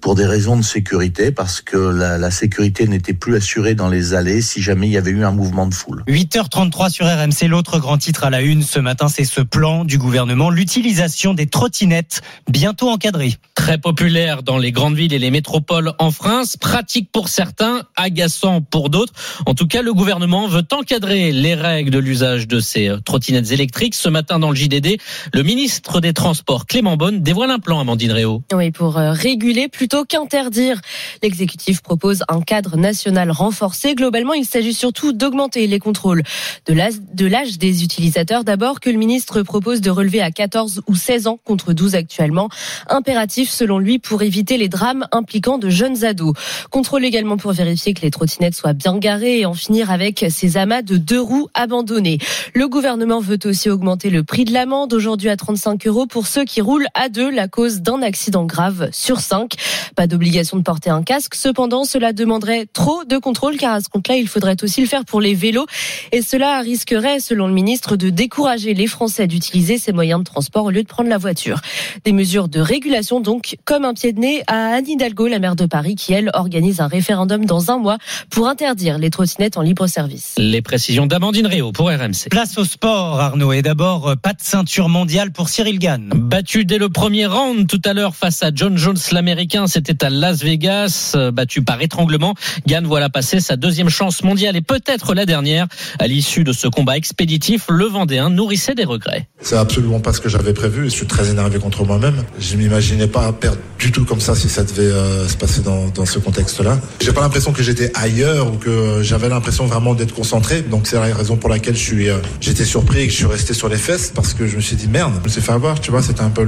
pour des raisons de sécurité, parce que la, la sécurité n'était plus assurée dans les allées si jamais il y avait eu un mouvement de foule. 8h33 sur RMC. L'autre grand titre à la une ce matin, c'est ce plan du gouvernement, l'utilisation des trottinettes bientôt encadrées. Très populaire dans les grandes villes et les métropoles en France, pratique pour certains, agaçant pour d'autres. En tout cas, le gouvernement veut encadrer les règles de l'usage de ces trottinettes électriques. Ce matin, dans le JDD, le ministre des Transports, Clément Bonne, dévoile un plan, Amandine Réau. Oui, pour euh, réguler plutôt qu'interdire. L'exécutif propose un cadre national renforcé. Globalement, il s'agit surtout d'augmenter les contrôles de de l'âge des utilisateurs. D'abord, que le ministre propose de relever à 14 ou 16 ans contre 12 actuellement. Impératif selon lui, pour éviter les drames impliquant de jeunes ados. Contrôle également pour vérifier que les trottinettes soient bien garées et en finir avec ces amas de deux roues abandonnés. Le gouvernement veut aussi augmenter le prix de l'amende, aujourd'hui à 35 euros pour ceux qui roulent à deux, la cause d'un accident grave sur cinq. Pas d'obligation de porter un casque, cependant, cela demanderait trop de contrôle car à ce compte-là, il faudrait aussi le faire pour les vélos et cela risquerait, selon le ministre, de décourager les Français d'utiliser ces moyens de transport au lieu de prendre la voiture. Des mesures de régulation donc comme un pied de nez à Anne Hidalgo, la maire de Paris, qui elle organise un référendum dans un mois pour interdire les trottinettes en libre service. Les précisions d'Amandine Réau pour RMC. Place au sport, Arnaud. Et d'abord, euh, pas de ceinture mondiale pour Cyril Gann. Battu dès le premier round tout à l'heure face à John Jones, l'américain, c'était à Las Vegas, euh, battu par étranglement. Gann voilà passer sa deuxième chance mondiale et peut-être la dernière. À l'issue de ce combat expéditif, le Vendéen nourrissait des regrets. C'est absolument pas ce que j'avais prévu. Je suis très énervé contre moi-même. Je m'imaginais pas perdre du tout comme ça si ça devait euh, se passer dans, ce contexte-là. J'ai pas l'impression que j'étais ailleurs ou que j'avais l'impression vraiment d'être concentré. Donc c'est la raison pour laquelle je suis, euh, j'étais surpris et que je suis resté sur les fesses parce que je me suis dit merde, je me suis fait avoir. Tu vois, c'était un peu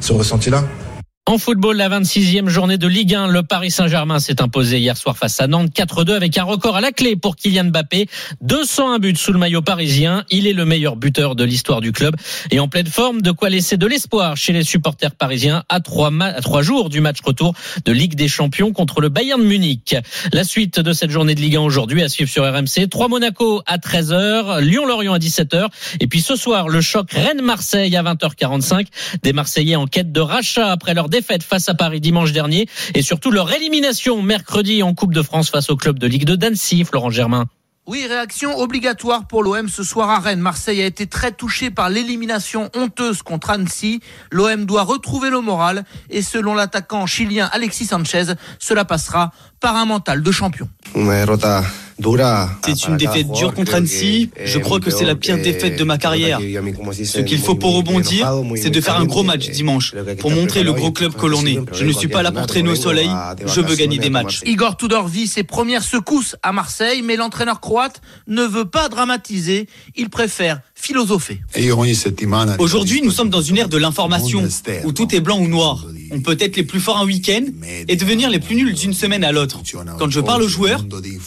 ce ressenti-là. En football, la 26e journée de Ligue 1, le Paris Saint-Germain s'est imposé hier soir face à Nantes 4-2 avec un record à la clé pour Kylian Mbappé. 201 buts sous le maillot parisien. Il est le meilleur buteur de l'histoire du club et en pleine forme, de quoi laisser de l'espoir chez les supporters parisiens à trois, jours du match retour de Ligue des Champions contre le Bayern Munich. La suite de cette journée de Ligue 1 aujourd'hui à suivre sur RMC. 3 Monaco à 13h, Lyon-Lorient à 17h et puis ce soir le choc Rennes-Marseille à 20h45. Des Marseillais en quête de rachat après leur défaite face à Paris dimanche dernier et surtout leur élimination mercredi en Coupe de France face au club de Ligue 2 d'Annecy, Florent Germain. Oui, réaction obligatoire pour l'OM ce soir à Rennes. Marseille a été très touché par l'élimination honteuse contre Annecy. L'OM doit retrouver le moral et selon l'attaquant chilien Alexis Sanchez, cela passera par un mental de champion. C'est une défaite dure contre Annecy. Je crois que c'est la pire défaite de ma carrière. Ce qu'il faut pour rebondir, c'est de faire un gros match dimanche, pour montrer le gros club que l'on est. Je ne suis pas là pour traîner au soleil, je veux gagner des matchs. Igor Tudor vit ses premières secousses à Marseille, mais l'entraîneur croate ne veut pas dramatiser. Il préfère philosopher. Aujourd'hui, nous sommes dans une ère de l'information, où tout est blanc ou noir. On peut être les plus forts un week-end et devenir les plus nuls d'une semaine à l'autre. Quand je parle aux joueurs,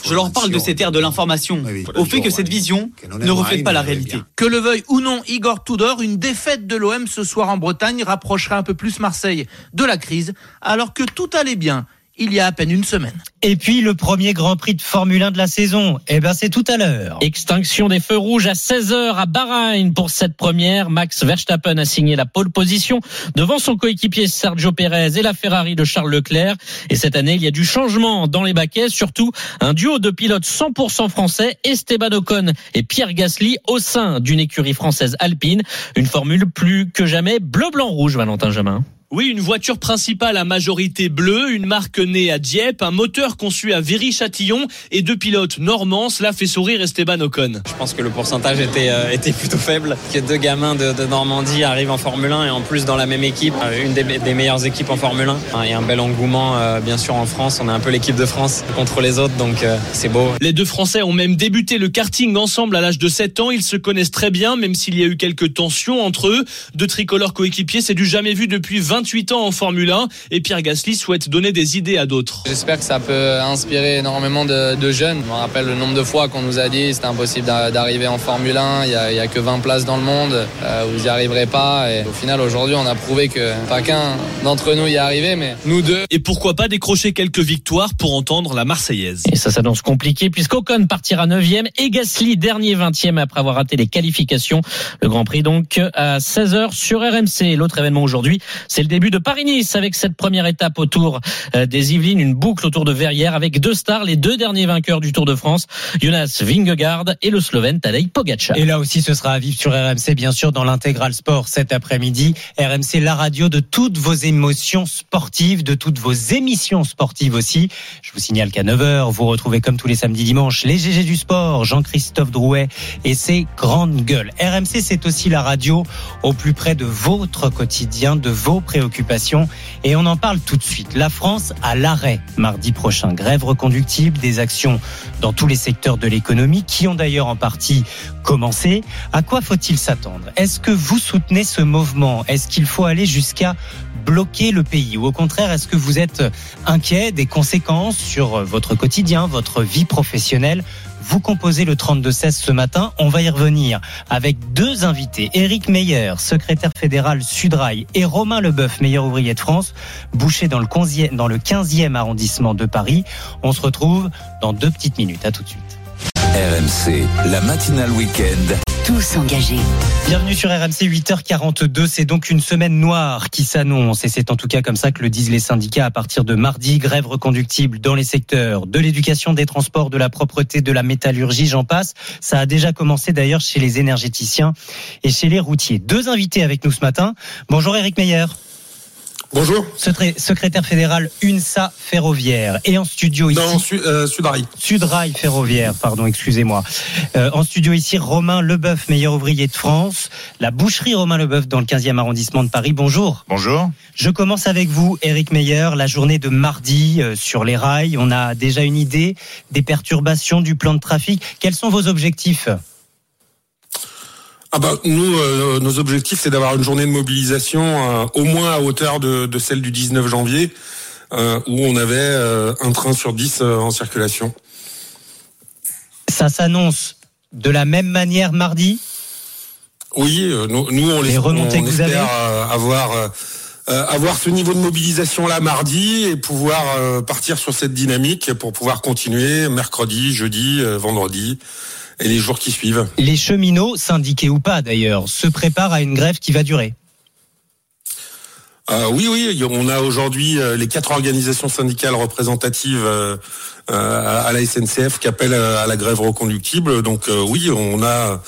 je leur parle de cette ère de l'information, au fait que cette vision ne reflète pas la réalité. Que le veuille ou non Igor Tudor, une défaite de l'OM ce soir en Bretagne rapprocherait un peu plus Marseille de la crise, alors que tout allait bien il y a à peine une semaine. Et puis le premier Grand Prix de Formule 1 de la saison, eh ben c'est tout à l'heure. Extinction des feux rouges à 16h à Bahreïn pour cette première. Max Verstappen a signé la pole position devant son coéquipier Sergio Pérez et la Ferrari de Charles Leclerc. Et cette année, il y a du changement dans les baquets, surtout un duo de pilotes 100% français, Esteban Ocon et Pierre Gasly au sein d'une écurie française alpine. Une formule plus que jamais bleu-blanc-rouge, Valentin Jamin. Oui, une voiture principale à majorité bleue, une marque née à Dieppe, un moteur conçu à Viry-Châtillon et deux pilotes normands. Cela fait sourire Esteban Ocon. Je pense que le pourcentage était, euh, était plutôt faible. Que deux gamins de, de, Normandie arrivent en Formule 1 et en plus dans la même équipe, euh, une des, des meilleures équipes en Formule 1. Il y a un bel engouement, euh, bien sûr, en France. On est un peu l'équipe de France contre les autres, donc c'est beau. Les deux Français ont même débuté le karting ensemble à l'âge de 7 ans. Ils se connaissent très bien, même s'il y a eu quelques tensions entre eux. Deux tricolores coéquipiers, c'est du jamais vu depuis 20 28 ans en Formule 1 et Pierre Gasly souhaite donner des idées à d'autres. J'espère que ça peut inspirer énormément de, de, jeunes. Je me rappelle le nombre de fois qu'on nous a dit c'était impossible d'arriver en Formule 1, il n'y a, a, que 20 places dans le monde, euh, vous n'y arriverez pas. Et au final aujourd'hui on a prouvé que pas qu'un d'entre nous y est arrivé, mais nous deux. Et pourquoi pas décrocher quelques victoires pour entendre la Marseillaise. Et ça s'annonce compliqué puisqu'Ocon partira 9e et Gasly dernier 20e après avoir raté les qualifications. Le Grand Prix donc à 16h sur RMC. L'autre événement aujourd'hui, c'est le début de Paris-Nice avec cette première étape autour euh, des Yvelines, une boucle autour de Verrières avec deux stars, les deux derniers vainqueurs du Tour de France, Jonas Vingegaard et le Slovène Tadej Pogacar. Et là aussi, ce sera à vivre sur RMC, bien sûr, dans l'intégral sport cet après-midi. RMC, la radio de toutes vos émotions sportives, de toutes vos émissions sportives aussi. Je vous signale qu'à 9h, vous retrouvez comme tous les samedis dimanches les GG du sport, Jean-Christophe Drouet et ses grandes gueules. RMC, c'est aussi la radio au plus près de votre quotidien, de vos préoccupations et on en parle tout de suite. La France à l'arrêt mardi prochain. Grève reconductible, des actions dans tous les secteurs de l'économie qui ont d'ailleurs en partie commencé. À quoi faut-il s'attendre? Est-ce que vous soutenez ce mouvement? Est-ce qu'il faut aller jusqu'à bloquer le pays? Ou au contraire, est-ce que vous êtes inquiet des conséquences sur votre quotidien, votre vie professionnelle? Vous composez le 32-16 ce matin. On va y revenir avec deux invités. Éric Meyer, secrétaire fédéral Sudrail, et Romain Leboeuf, meilleur ouvrier de France, bouché dans le 15e arrondissement de Paris. On se retrouve dans deux petites minutes. À tout de suite. RMC, la matinale week-end. Tous engagés. Bienvenue sur RMC 8h42. C'est donc une semaine noire qui s'annonce et c'est en tout cas comme ça que le disent les syndicats à partir de mardi. Grève reconductible dans les secteurs de l'éducation, des transports, de la propreté, de la métallurgie, j'en passe. Ça a déjà commencé d'ailleurs chez les énergéticiens et chez les routiers. Deux invités avec nous ce matin. Bonjour Eric Meyer. Bonjour. Secrétaire fédéral UNSA Ferroviaire. Et en studio ici. Non, euh, Sudrail. Sudrail Ferroviaire, pardon, excusez-moi. Euh, en studio ici, Romain Leboeuf, meilleur ouvrier de France. La boucherie Romain Leboeuf dans le 15e arrondissement de Paris. Bonjour. Bonjour. Je commence avec vous, Eric Meyer. La journée de mardi euh, sur les rails. On a déjà une idée des perturbations du plan de trafic. Quels sont vos objectifs? Ah bah, nous, euh, nos objectifs, c'est d'avoir une journée de mobilisation euh, au moins à hauteur de, de, celle du 19 janvier, euh, où on avait un train sur 10 en circulation. Ça s'annonce de la même manière mardi? Oui, nous, nous, on, les, on espère avoir avoir ce niveau de mobilisation là mardi et pouvoir partir sur cette dynamique pour pouvoir continuer mercredi, jeudi, vendredi et les jours qui suivent. Les cheminots, syndiqués ou pas d'ailleurs, se préparent à une grève qui va durer. Euh, oui, oui, on a aujourd'hui euh, les quatre organisations syndicales représentatives euh, à la SNCF qui appellent à la grève reconductible. Donc oui, on a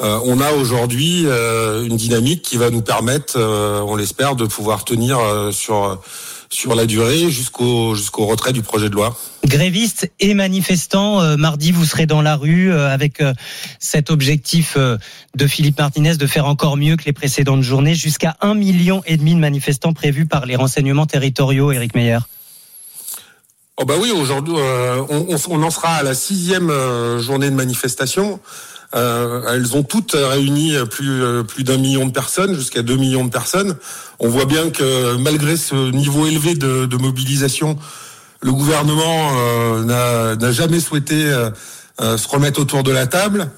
on a aujourd'hui une dynamique qui va nous permettre, on l'espère, de pouvoir tenir sur sur la durée jusqu'au jusqu'au retrait du projet de loi. Grévistes et manifestants, euh, mardi vous serez dans la rue euh, avec euh, cet objectif de Philippe Martinez de faire encore mieux que les précédentes journées, jusqu'à un million et demi de manifestants prévus par les renseignements territoriaux. Éric Meyer. Oh bah oui, aujourd'hui on, on, on, en sera à la sixième journée de manifestation. Euh, elles ont toutes réuni plus, euh, plus d'un million de personnes, jusqu'à deux millions de personnes. On voit bien que malgré ce niveau élevé de, de mobilisation, le gouvernement euh, n'a jamais souhaité se remettre autour de la table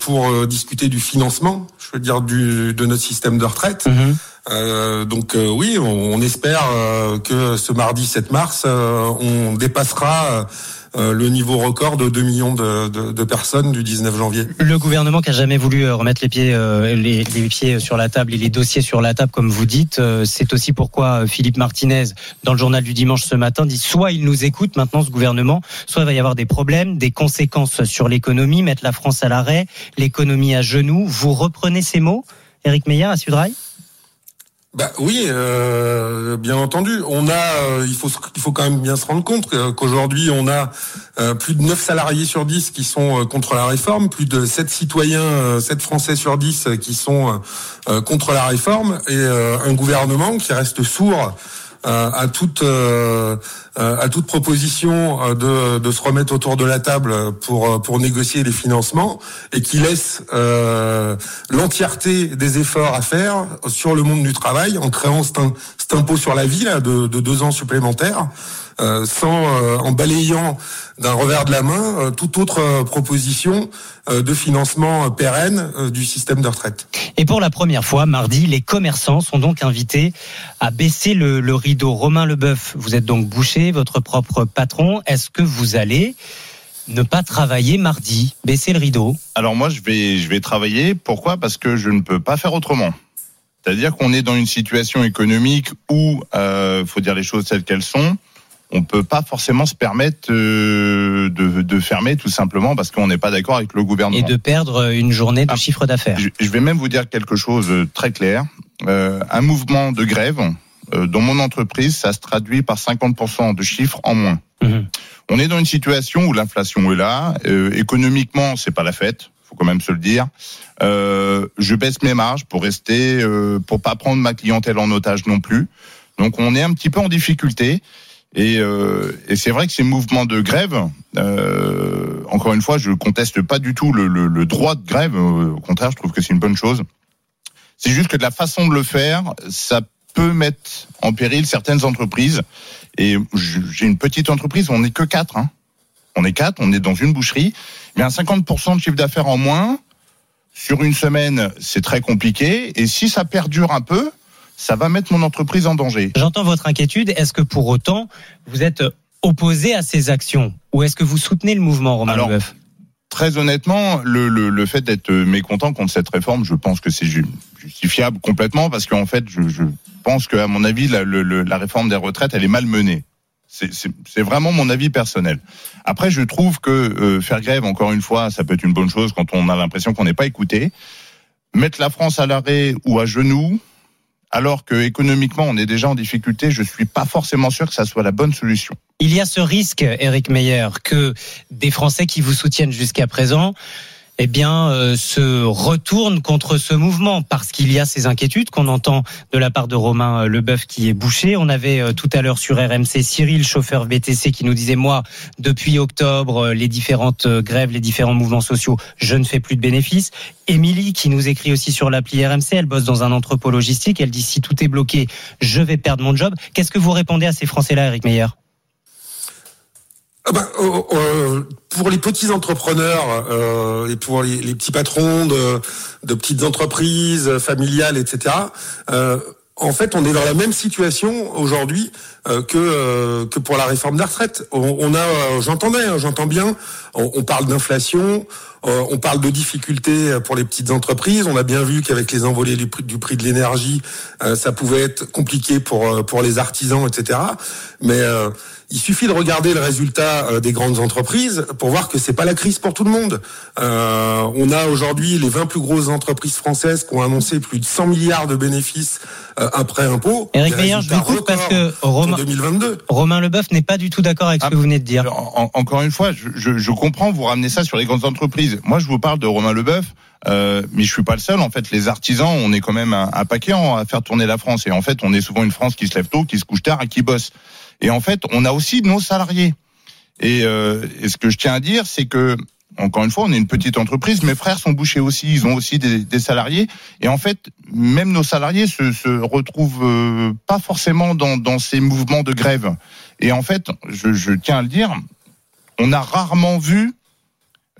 pour discuter du financement, je veux dire du, de notre système de retraite. Mmh. donc oui, on, on espère que ce mardi 7 mars, on dépassera euh, le niveau record de 2 millions de, personnes du 19 janvier. Le gouvernement qui a jamais voulu euh, remettre les pieds, euh, les, pieds sur la table et les dossiers sur la table, comme vous dites, c'est aussi pourquoi Philippe Martinez, dans le journal du dimanche ce matin, dit soit il nous écoute maintenant ce gouvernement, soit il va y avoir des problèmes, des conséquences sur l'économie, mettre la France à l'arrêt, l'économie à genoux. Vous reprenez ces mots, Éric Meyer à Sudrail bah oui, euh, bien entendu. On a, euh, il faut, il faut quand même bien se rendre compte qu'aujourd'hui on a euh, plus de 9 salariés sur 10 qui sont contre la réforme, plus de 7 citoyens, 7 Français sur 10 qui sont contre la réforme, et un gouvernement qui reste sourd à toute euh, à toute proposition euh, de, de se remettre autour de la table pour pour négocier les financements et qui laisse l'entièreté des efforts à faire sur le monde du travail en créant cet, impôt sur la vie là, de deux ans supplémentaires. Euh, sans en balayant d'un revers de la main toute autre proposition de financement pérenne du système de retraite. Et pour la première fois, mardi, les commerçants sont donc invités à baisser le, le rideau. Romain Leboeuf, vous êtes donc boucher, votre propre patron. Est-ce que vous allez ne pas travailler mardi, baisser le rideau? Alors moi, je vais, je vais travailler. Pourquoi? Parce que je ne peux pas faire autrement. C'est-à-dire qu'on est dans une situation économique où, euh, faut dire les choses telles qu'elles sont, on peut pas forcément se permettre euh, de, de, fermer tout simplement parce qu'on n'est pas d'accord avec le gouvernement. Et de perdre une journée de ah, chiffre d'affaires. Je, vais même vous dire quelque chose de très clair. Euh, un mouvement de grève euh, dans mon entreprise, ça se traduit par 50% de chiffres en moins. Mhm. On est dans une situation où l'inflation est là. Euh, économiquement, c'est pas la fête. Faut quand même se le dire. Euh, je baisse mes marges pour rester, euh, pour pas prendre ma clientèle en otage non plus. Donc on est un petit peu en difficulté. Et, euh, et c'est vrai que ces mouvements de grève, euh, encore une fois, je conteste pas du tout le, le, le droit de grève. Euh, Au contraire, je trouve que c'est une bonne chose. C'est juste que de la façon de le faire, ça peut mettre en péril certaines entreprises. Et j'ai une petite entreprise, on n'est que quatre. Hein. On est quatre, on est dans une boucherie. Mais un 50% de chiffre d'affaires en moins, sur une semaine, c'est très compliqué. Et si ça perdure un peu, ça va mettre mon entreprise en danger. J'entends votre inquiétude. Est-ce que pour autant, vous êtes opposé à ces actions Ou est-ce que vous soutenez le mouvement, Romain Alors, Leboeuf Très honnêtement, le, le, le fait d'être mécontent contre cette réforme, je pense que c'est ju- justifiable complètement parce qu'en fait, je, je pense qu'à mon avis, la, le- la réforme des retraites, elle est mal menée. C'est- C'est c'est vraiment mon avis personnel. Après, je trouve que euh, faire grève, encore une fois, ça peut être une bonne chose quand on a l'impression qu'on n'est pas écouté. Mettre la France à l'arrêt ou à genoux, alors que économiquement on est déjà en difficulté, je suis pas forcément sûr que ça soit la bonne solution. Il y a ce risque, Eric Meyer, que des Français qui vous soutiennent jusqu'à présent eh bien, euh, se retournent contre ce mouvement parce qu'il y a ces inquiétudes qu'on entend de la part de Romain euh, Leboeuf qui est bouché. On avait euh, tout à l'heure sur RMC Cyril, chauffeur BTC, qui nous disait moi, depuis octobre, les différentes grèves, les différents mouvements sociaux, je ne fais plus de bénéfices. Émilie, qui nous écrit aussi sur l'appli RMC, elle bosse dans un entrepôt logistique. Elle dit si tout est bloqué, je vais perdre mon job. Qu'est-ce que vous répondez à ces Français-là, Eric Meyer? Euh, pour les petits entrepreneurs euh, et pour les, les petits patrons de, de petites entreprises familiales, etc. euh, en fait, on est dans la même situation aujourd'hui euh, que euh, que pour la réforme des retraites. On, on a, j'entendais, hein, j'entends bien. On, on parle d'inflation, euh, on parle de difficultés pour les petites entreprises. On a bien vu qu'avec les envolées du prix, du prix de l'énergie, euh, ça pouvait être compliqué pour euh, pour les artisans, etc. Mais euh, il suffit de regarder le résultat euh, des grandes entreprises pour voir que c'est pas la crise pour tout le monde. Euh, on a aujourd'hui les 20 plus grosses entreprises françaises qui ont annoncé plus de 100 milliards de bénéfices euh, après impôts. Eric Meyer, je vous coupe parce que Romain, pour 2022. Romain Leboeuf n'est pas du tout d'accord avec ce que vous venez de dire. En- encore une fois, je, je, je comprends, vous ramenez ça sur les grandes entreprises. Moi, je vous parle de Romain Leboeuf, euh, mais je suis pas le seul. En fait, les artisans, on est quand même un, paquet à faire tourner la France. Et en fait, on est souvent une France qui se lève tôt, qui se couche tard et qui bosse. Et en fait, on a aussi nos salariés. Et, euh, et ce que je tiens à dire, c'est que encore une fois, on est une petite entreprise. Mes frères sont bouchés aussi. Ils ont aussi des, des salariés. Et en fait, même nos salariés se, se retrouvent euh, pas forcément dans, dans ces mouvements de grève. Et en fait, je, je tiens à le dire, on a rarement vu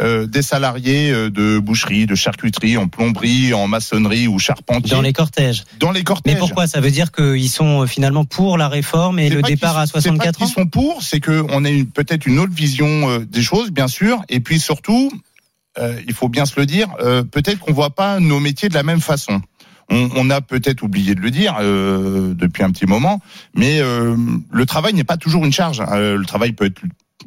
euh, des salariés euh, de boucherie, de charcuterie, en plomberie, en maçonnerie ou charpentier. Dans les cortèges. Dans les cortèges. Mais pourquoi? Ça veut dire qu'ils sont euh, finalement pour la réforme et le départ à c'est pas 64 ans? qu'ils sont pour, c'est que on a peut-être une autre vision des choses, bien sûr, et puis surtout, euh, il faut bien se le dire, euh, peut-être qu'on voit pas nos métiers de la même façon. On, on a peut-être oublié de le dire euh, depuis un petit moment, mais le travail n'est pas toujours une charge. Le travail peut être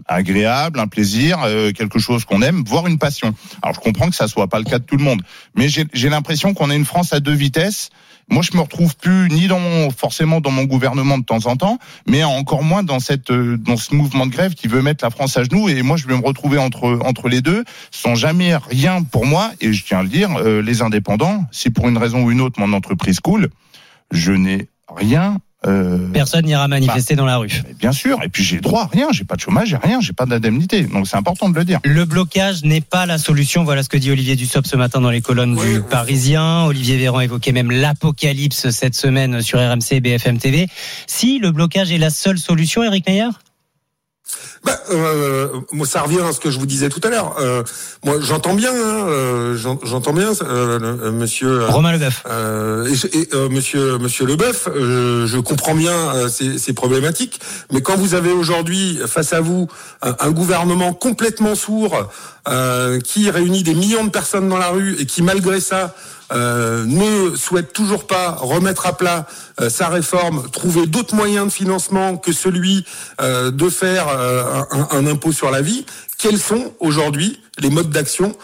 agréable, un plaisir, euh, quelque chose qu'on aime, voire une passion. Alors je comprends que ça soit pas le cas de tout le monde, mais j'ai l'impression qu'on a une France à deux vitesses. Moi, je me retrouve plus ni dans mon, forcément dans mon gouvernement de temps en temps, mais encore moins dans cette euh, dans ce mouvement de grève qui veut mettre la France à genoux. Et moi, je vais me retrouver entre entre les deux, sans jamais rien pour moi. Et je tiens à le dire, euh, les indépendants, si pour une raison ou une autre mon entreprise coule, je n'ai rien. Euh, Personne n'ira manifester dans la rue. bien sûr. Et puis j'ai droit à rien. J'ai pas de chômage, j'ai rien, j'ai pas d'indemnité. Donc c'est important de le dire. Le blocage n'est pas la solution. Voilà ce que dit Olivier Dussopt ce matin dans les colonnes du Parisien. Olivier Véran évoquait même l'apocalypse cette semaine sur RMC et BFM TV. Si le blocage est la seule solution, Eric Meyer Bah, euh, moi, ça revient à ce que je vous disais tout à l'heure. Euh, moi, j'entends bien, hein, euh, j'en- j'entends bien, euh, euh, Monsieur euh, Romain Leboeuf. euh, et, et, euh, Monsieur Monsieur Leboeuf. euh, je comprends bien euh, ces, ces problématiques, mais quand vous avez aujourd'hui face à vous un, un gouvernement complètement sourd euh, qui réunit des millions de personnes dans la rue et qui malgré ça euh, ne souhaite toujours pas remettre à plat euh, sa réforme, trouver d'autres moyens de financement que celui euh, de faire un, impôt sur la vie, quels sont aujourd'hui les modes d'action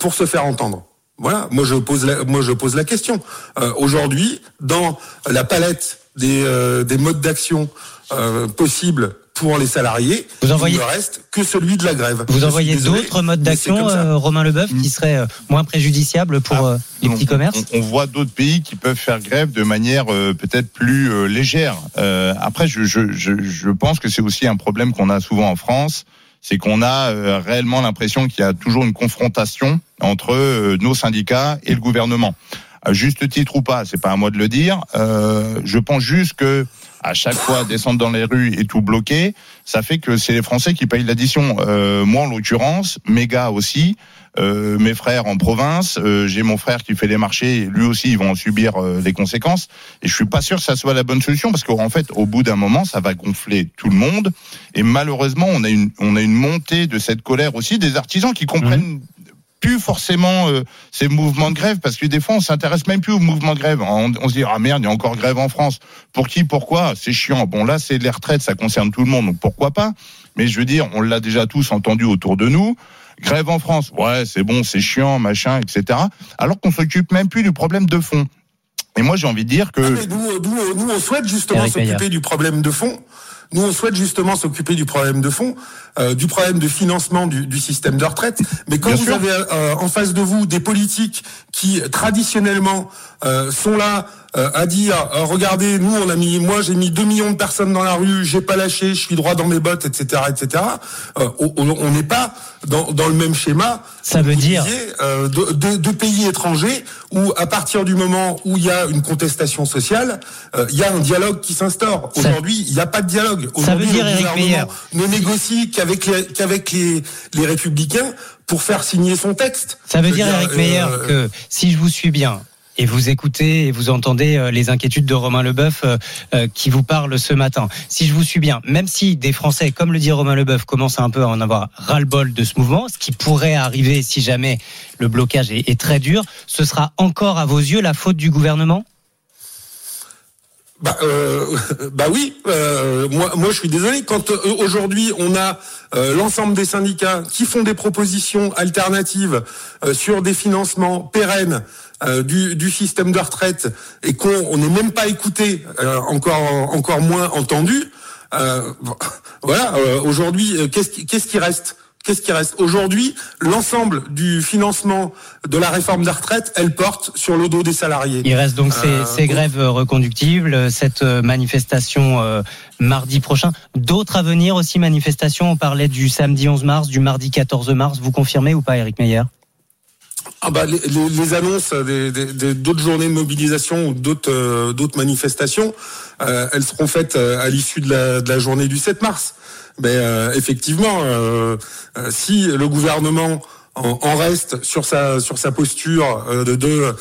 pour se faire entendre? Voilà, moi je pose la, moi je pose la question. Aujourd'hui, dans la palette des, des modes d'action possibles pour les salariés. Vous envoyez... Il ne reste que celui de la grève. Vous envoyez d'autres modes d'action, euh, Romain Leboeuf, qui seraient euh, moins préjudiciables pour ah, euh, les petits commerces on, on, voit d'autres pays qui peuvent faire grève de manière euh, peut-être plus euh, légère. après, je, je, je, je pense que c'est aussi un problème qu'on a souvent en France c'est qu'on a réellement l'impression qu'il y a toujours une confrontation entre nos syndicats et le gouvernement. À juste titre ou pas, c'est pas à moi de le dire. Euh, je pense juste que à chaque fois descendre dans les rues et tout bloquer, ça fait que c'est les Français qui payent l'addition. Euh, moi, en l'occurrence, mes gars aussi, euh, mes frères en province, euh, j'ai mon frère qui fait les marchés, lui aussi, ils vont en subir euh, les conséquences. Et je suis pas sûr que ça soit la bonne solution parce qu'en fait, au bout d'un moment, ça va gonfler tout le monde. Et malheureusement, on a une, on a une montée de cette colère aussi des artisans qui comprennent mmh plus forcément euh, ces mouvements de grève parce que des fois on s'intéresse même plus aux mouvements de grève. On, on, se dit ah merde, il y a encore grève en France. Pour qui Pourquoi? C'est chiant. Bon là c'est les retraites, ça concerne tout le monde, donc pourquoi pas? Mais je veux dire, on l'a déjà tous entendu autour de nous. Grève en France, ouais c'est bon, c'est chiant, machin, etc. Alors qu'on s'occupe même plus du problème de fond. Et moi j'ai envie de dire que ah, nous, nous, nous, on souhaite justement s'occuper du problème de fond. Nous, on souhaite justement s'occuper du problème de fond, euh, du problème de financement du, du système de retraite. Mais quand vous avez euh, en face de vous des politiques qui traditionnellement euh, sont là euh, à dire euh, regardez nous on a mis moi j'ai mis 2 millions de personnes dans la rue j'ai pas lâché je suis droit dans mes bottes etc etc on n'est pas dans, dans le même schéma ça veut dire de, de, de, pays étrangers où à partir du moment où il y a une contestation sociale il y a un dialogue qui s'instaure. Aujourd'hui il n'y a pas de dialogue. Ça veut dire Eric Meyer ne négocie qu'avec les qu'avec les, les républicains pour faire signer son texte ça veut dire, dire Eric Meyer que si je vous suis bien et vous écoutez et vous entendez euh, les inquiétudes de Romain Leboeuf euh, euh, qui vous parle ce matin. Si je vous suis bien, même si des Français, comme le dit Romain Leboeuf, commencent un peu à en avoir ras-le-bol de ce mouvement, ce qui pourrait arriver si jamais le blocage est très dur, ce sera encore à vos yeux la faute du gouvernement? Bah, euh, bah oui, euh, moi, moi je suis désolé. Quand euh, aujourd'hui on a euh, l'ensemble des syndicats qui font des propositions alternatives euh, sur des financements pérennes du, du, système de retraite et qu'on n'est même pas écouté, encore encore moins entendu. voilà, aujourd'hui, qu'est-ce qui, qu'est-ce qui reste? Qu'est-ce qui reste Aujourd'hui, l'ensemble du financement de la réforme des retraites, elle porte sur le dos des salariés. Il reste donc ces, euh, grèves reconductibles, cette manifestation euh, mardi prochain. D'autres à venir aussi, manifestations. On parlait du samedi 11 mars, du mardi 14 mars. Vous confirmez ou pas, Eric Meyer? Ah bah, les, les, annonces d'autres journées de mobilisation ou d'autres euh, manifestations, euh, elles seront faites à l'issue de la, de la journée du 7 mars. Mais euh, effectivement, euh, euh, si le gouvernement en, reste sur sa sur sa posture de de,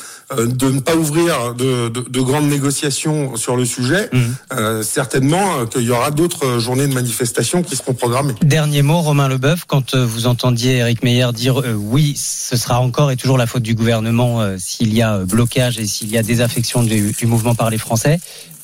de ne pas ouvrir de, de, de, grandes négociations sur le sujet, mmh. certainement qu'il y aura d'autres journées de manifestation qui seront programmées. Dernier mot, Romain Leboeuf, quand vous entendiez Eric Meyer dire oui, ce sera encore et toujours la faute du gouvernement s'il y a blocage et s'il y a désaffection du, du mouvement par les Français.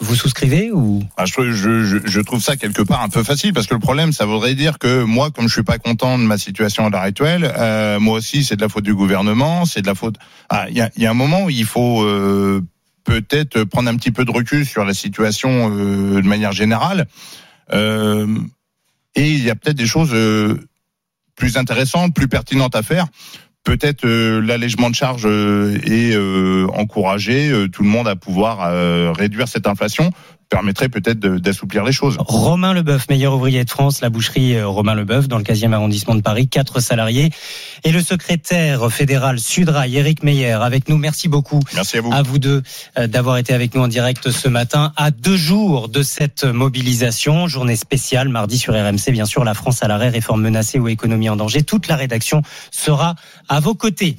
Vous souscrivez ou? Ah, je, trouve ça quelque part un peu facile parce que le problème, ça voudrait dire que moi, comme je suis pas content de ma situation à l'heure actuelle, euh, moi aussi, c'est de la faute du gouvernement, c'est de la faute. Ah, il y a, un moment où il faut euh, peut-être prendre un petit peu de recul sur la situation euh, de manière générale, et il y a peut-être des choses plus intéressantes, plus pertinentes à faire peut-être euh, l'allègement de charges euh, est euh, encouragé, tout le monde à pouvoir réduire cette inflation permettrait peut-être d'assouplir les choses. Romain Leboeuf, meilleur ouvrier de France, la boucherie Romain Leboeuf dans le 15e arrondissement de Paris, quatre salariés et le secrétaire fédéral Sudrail, Eric Meyer avec nous. Merci beaucoup. Merci à vous. À vous deux d'avoir été avec nous en direct ce matin à deux jours de cette mobilisation, journée spéciale mardi sur RMC bien sûr la France à l'arrêt, réforme menacée ou économie en danger. Toute la rédaction sera à vos côtés.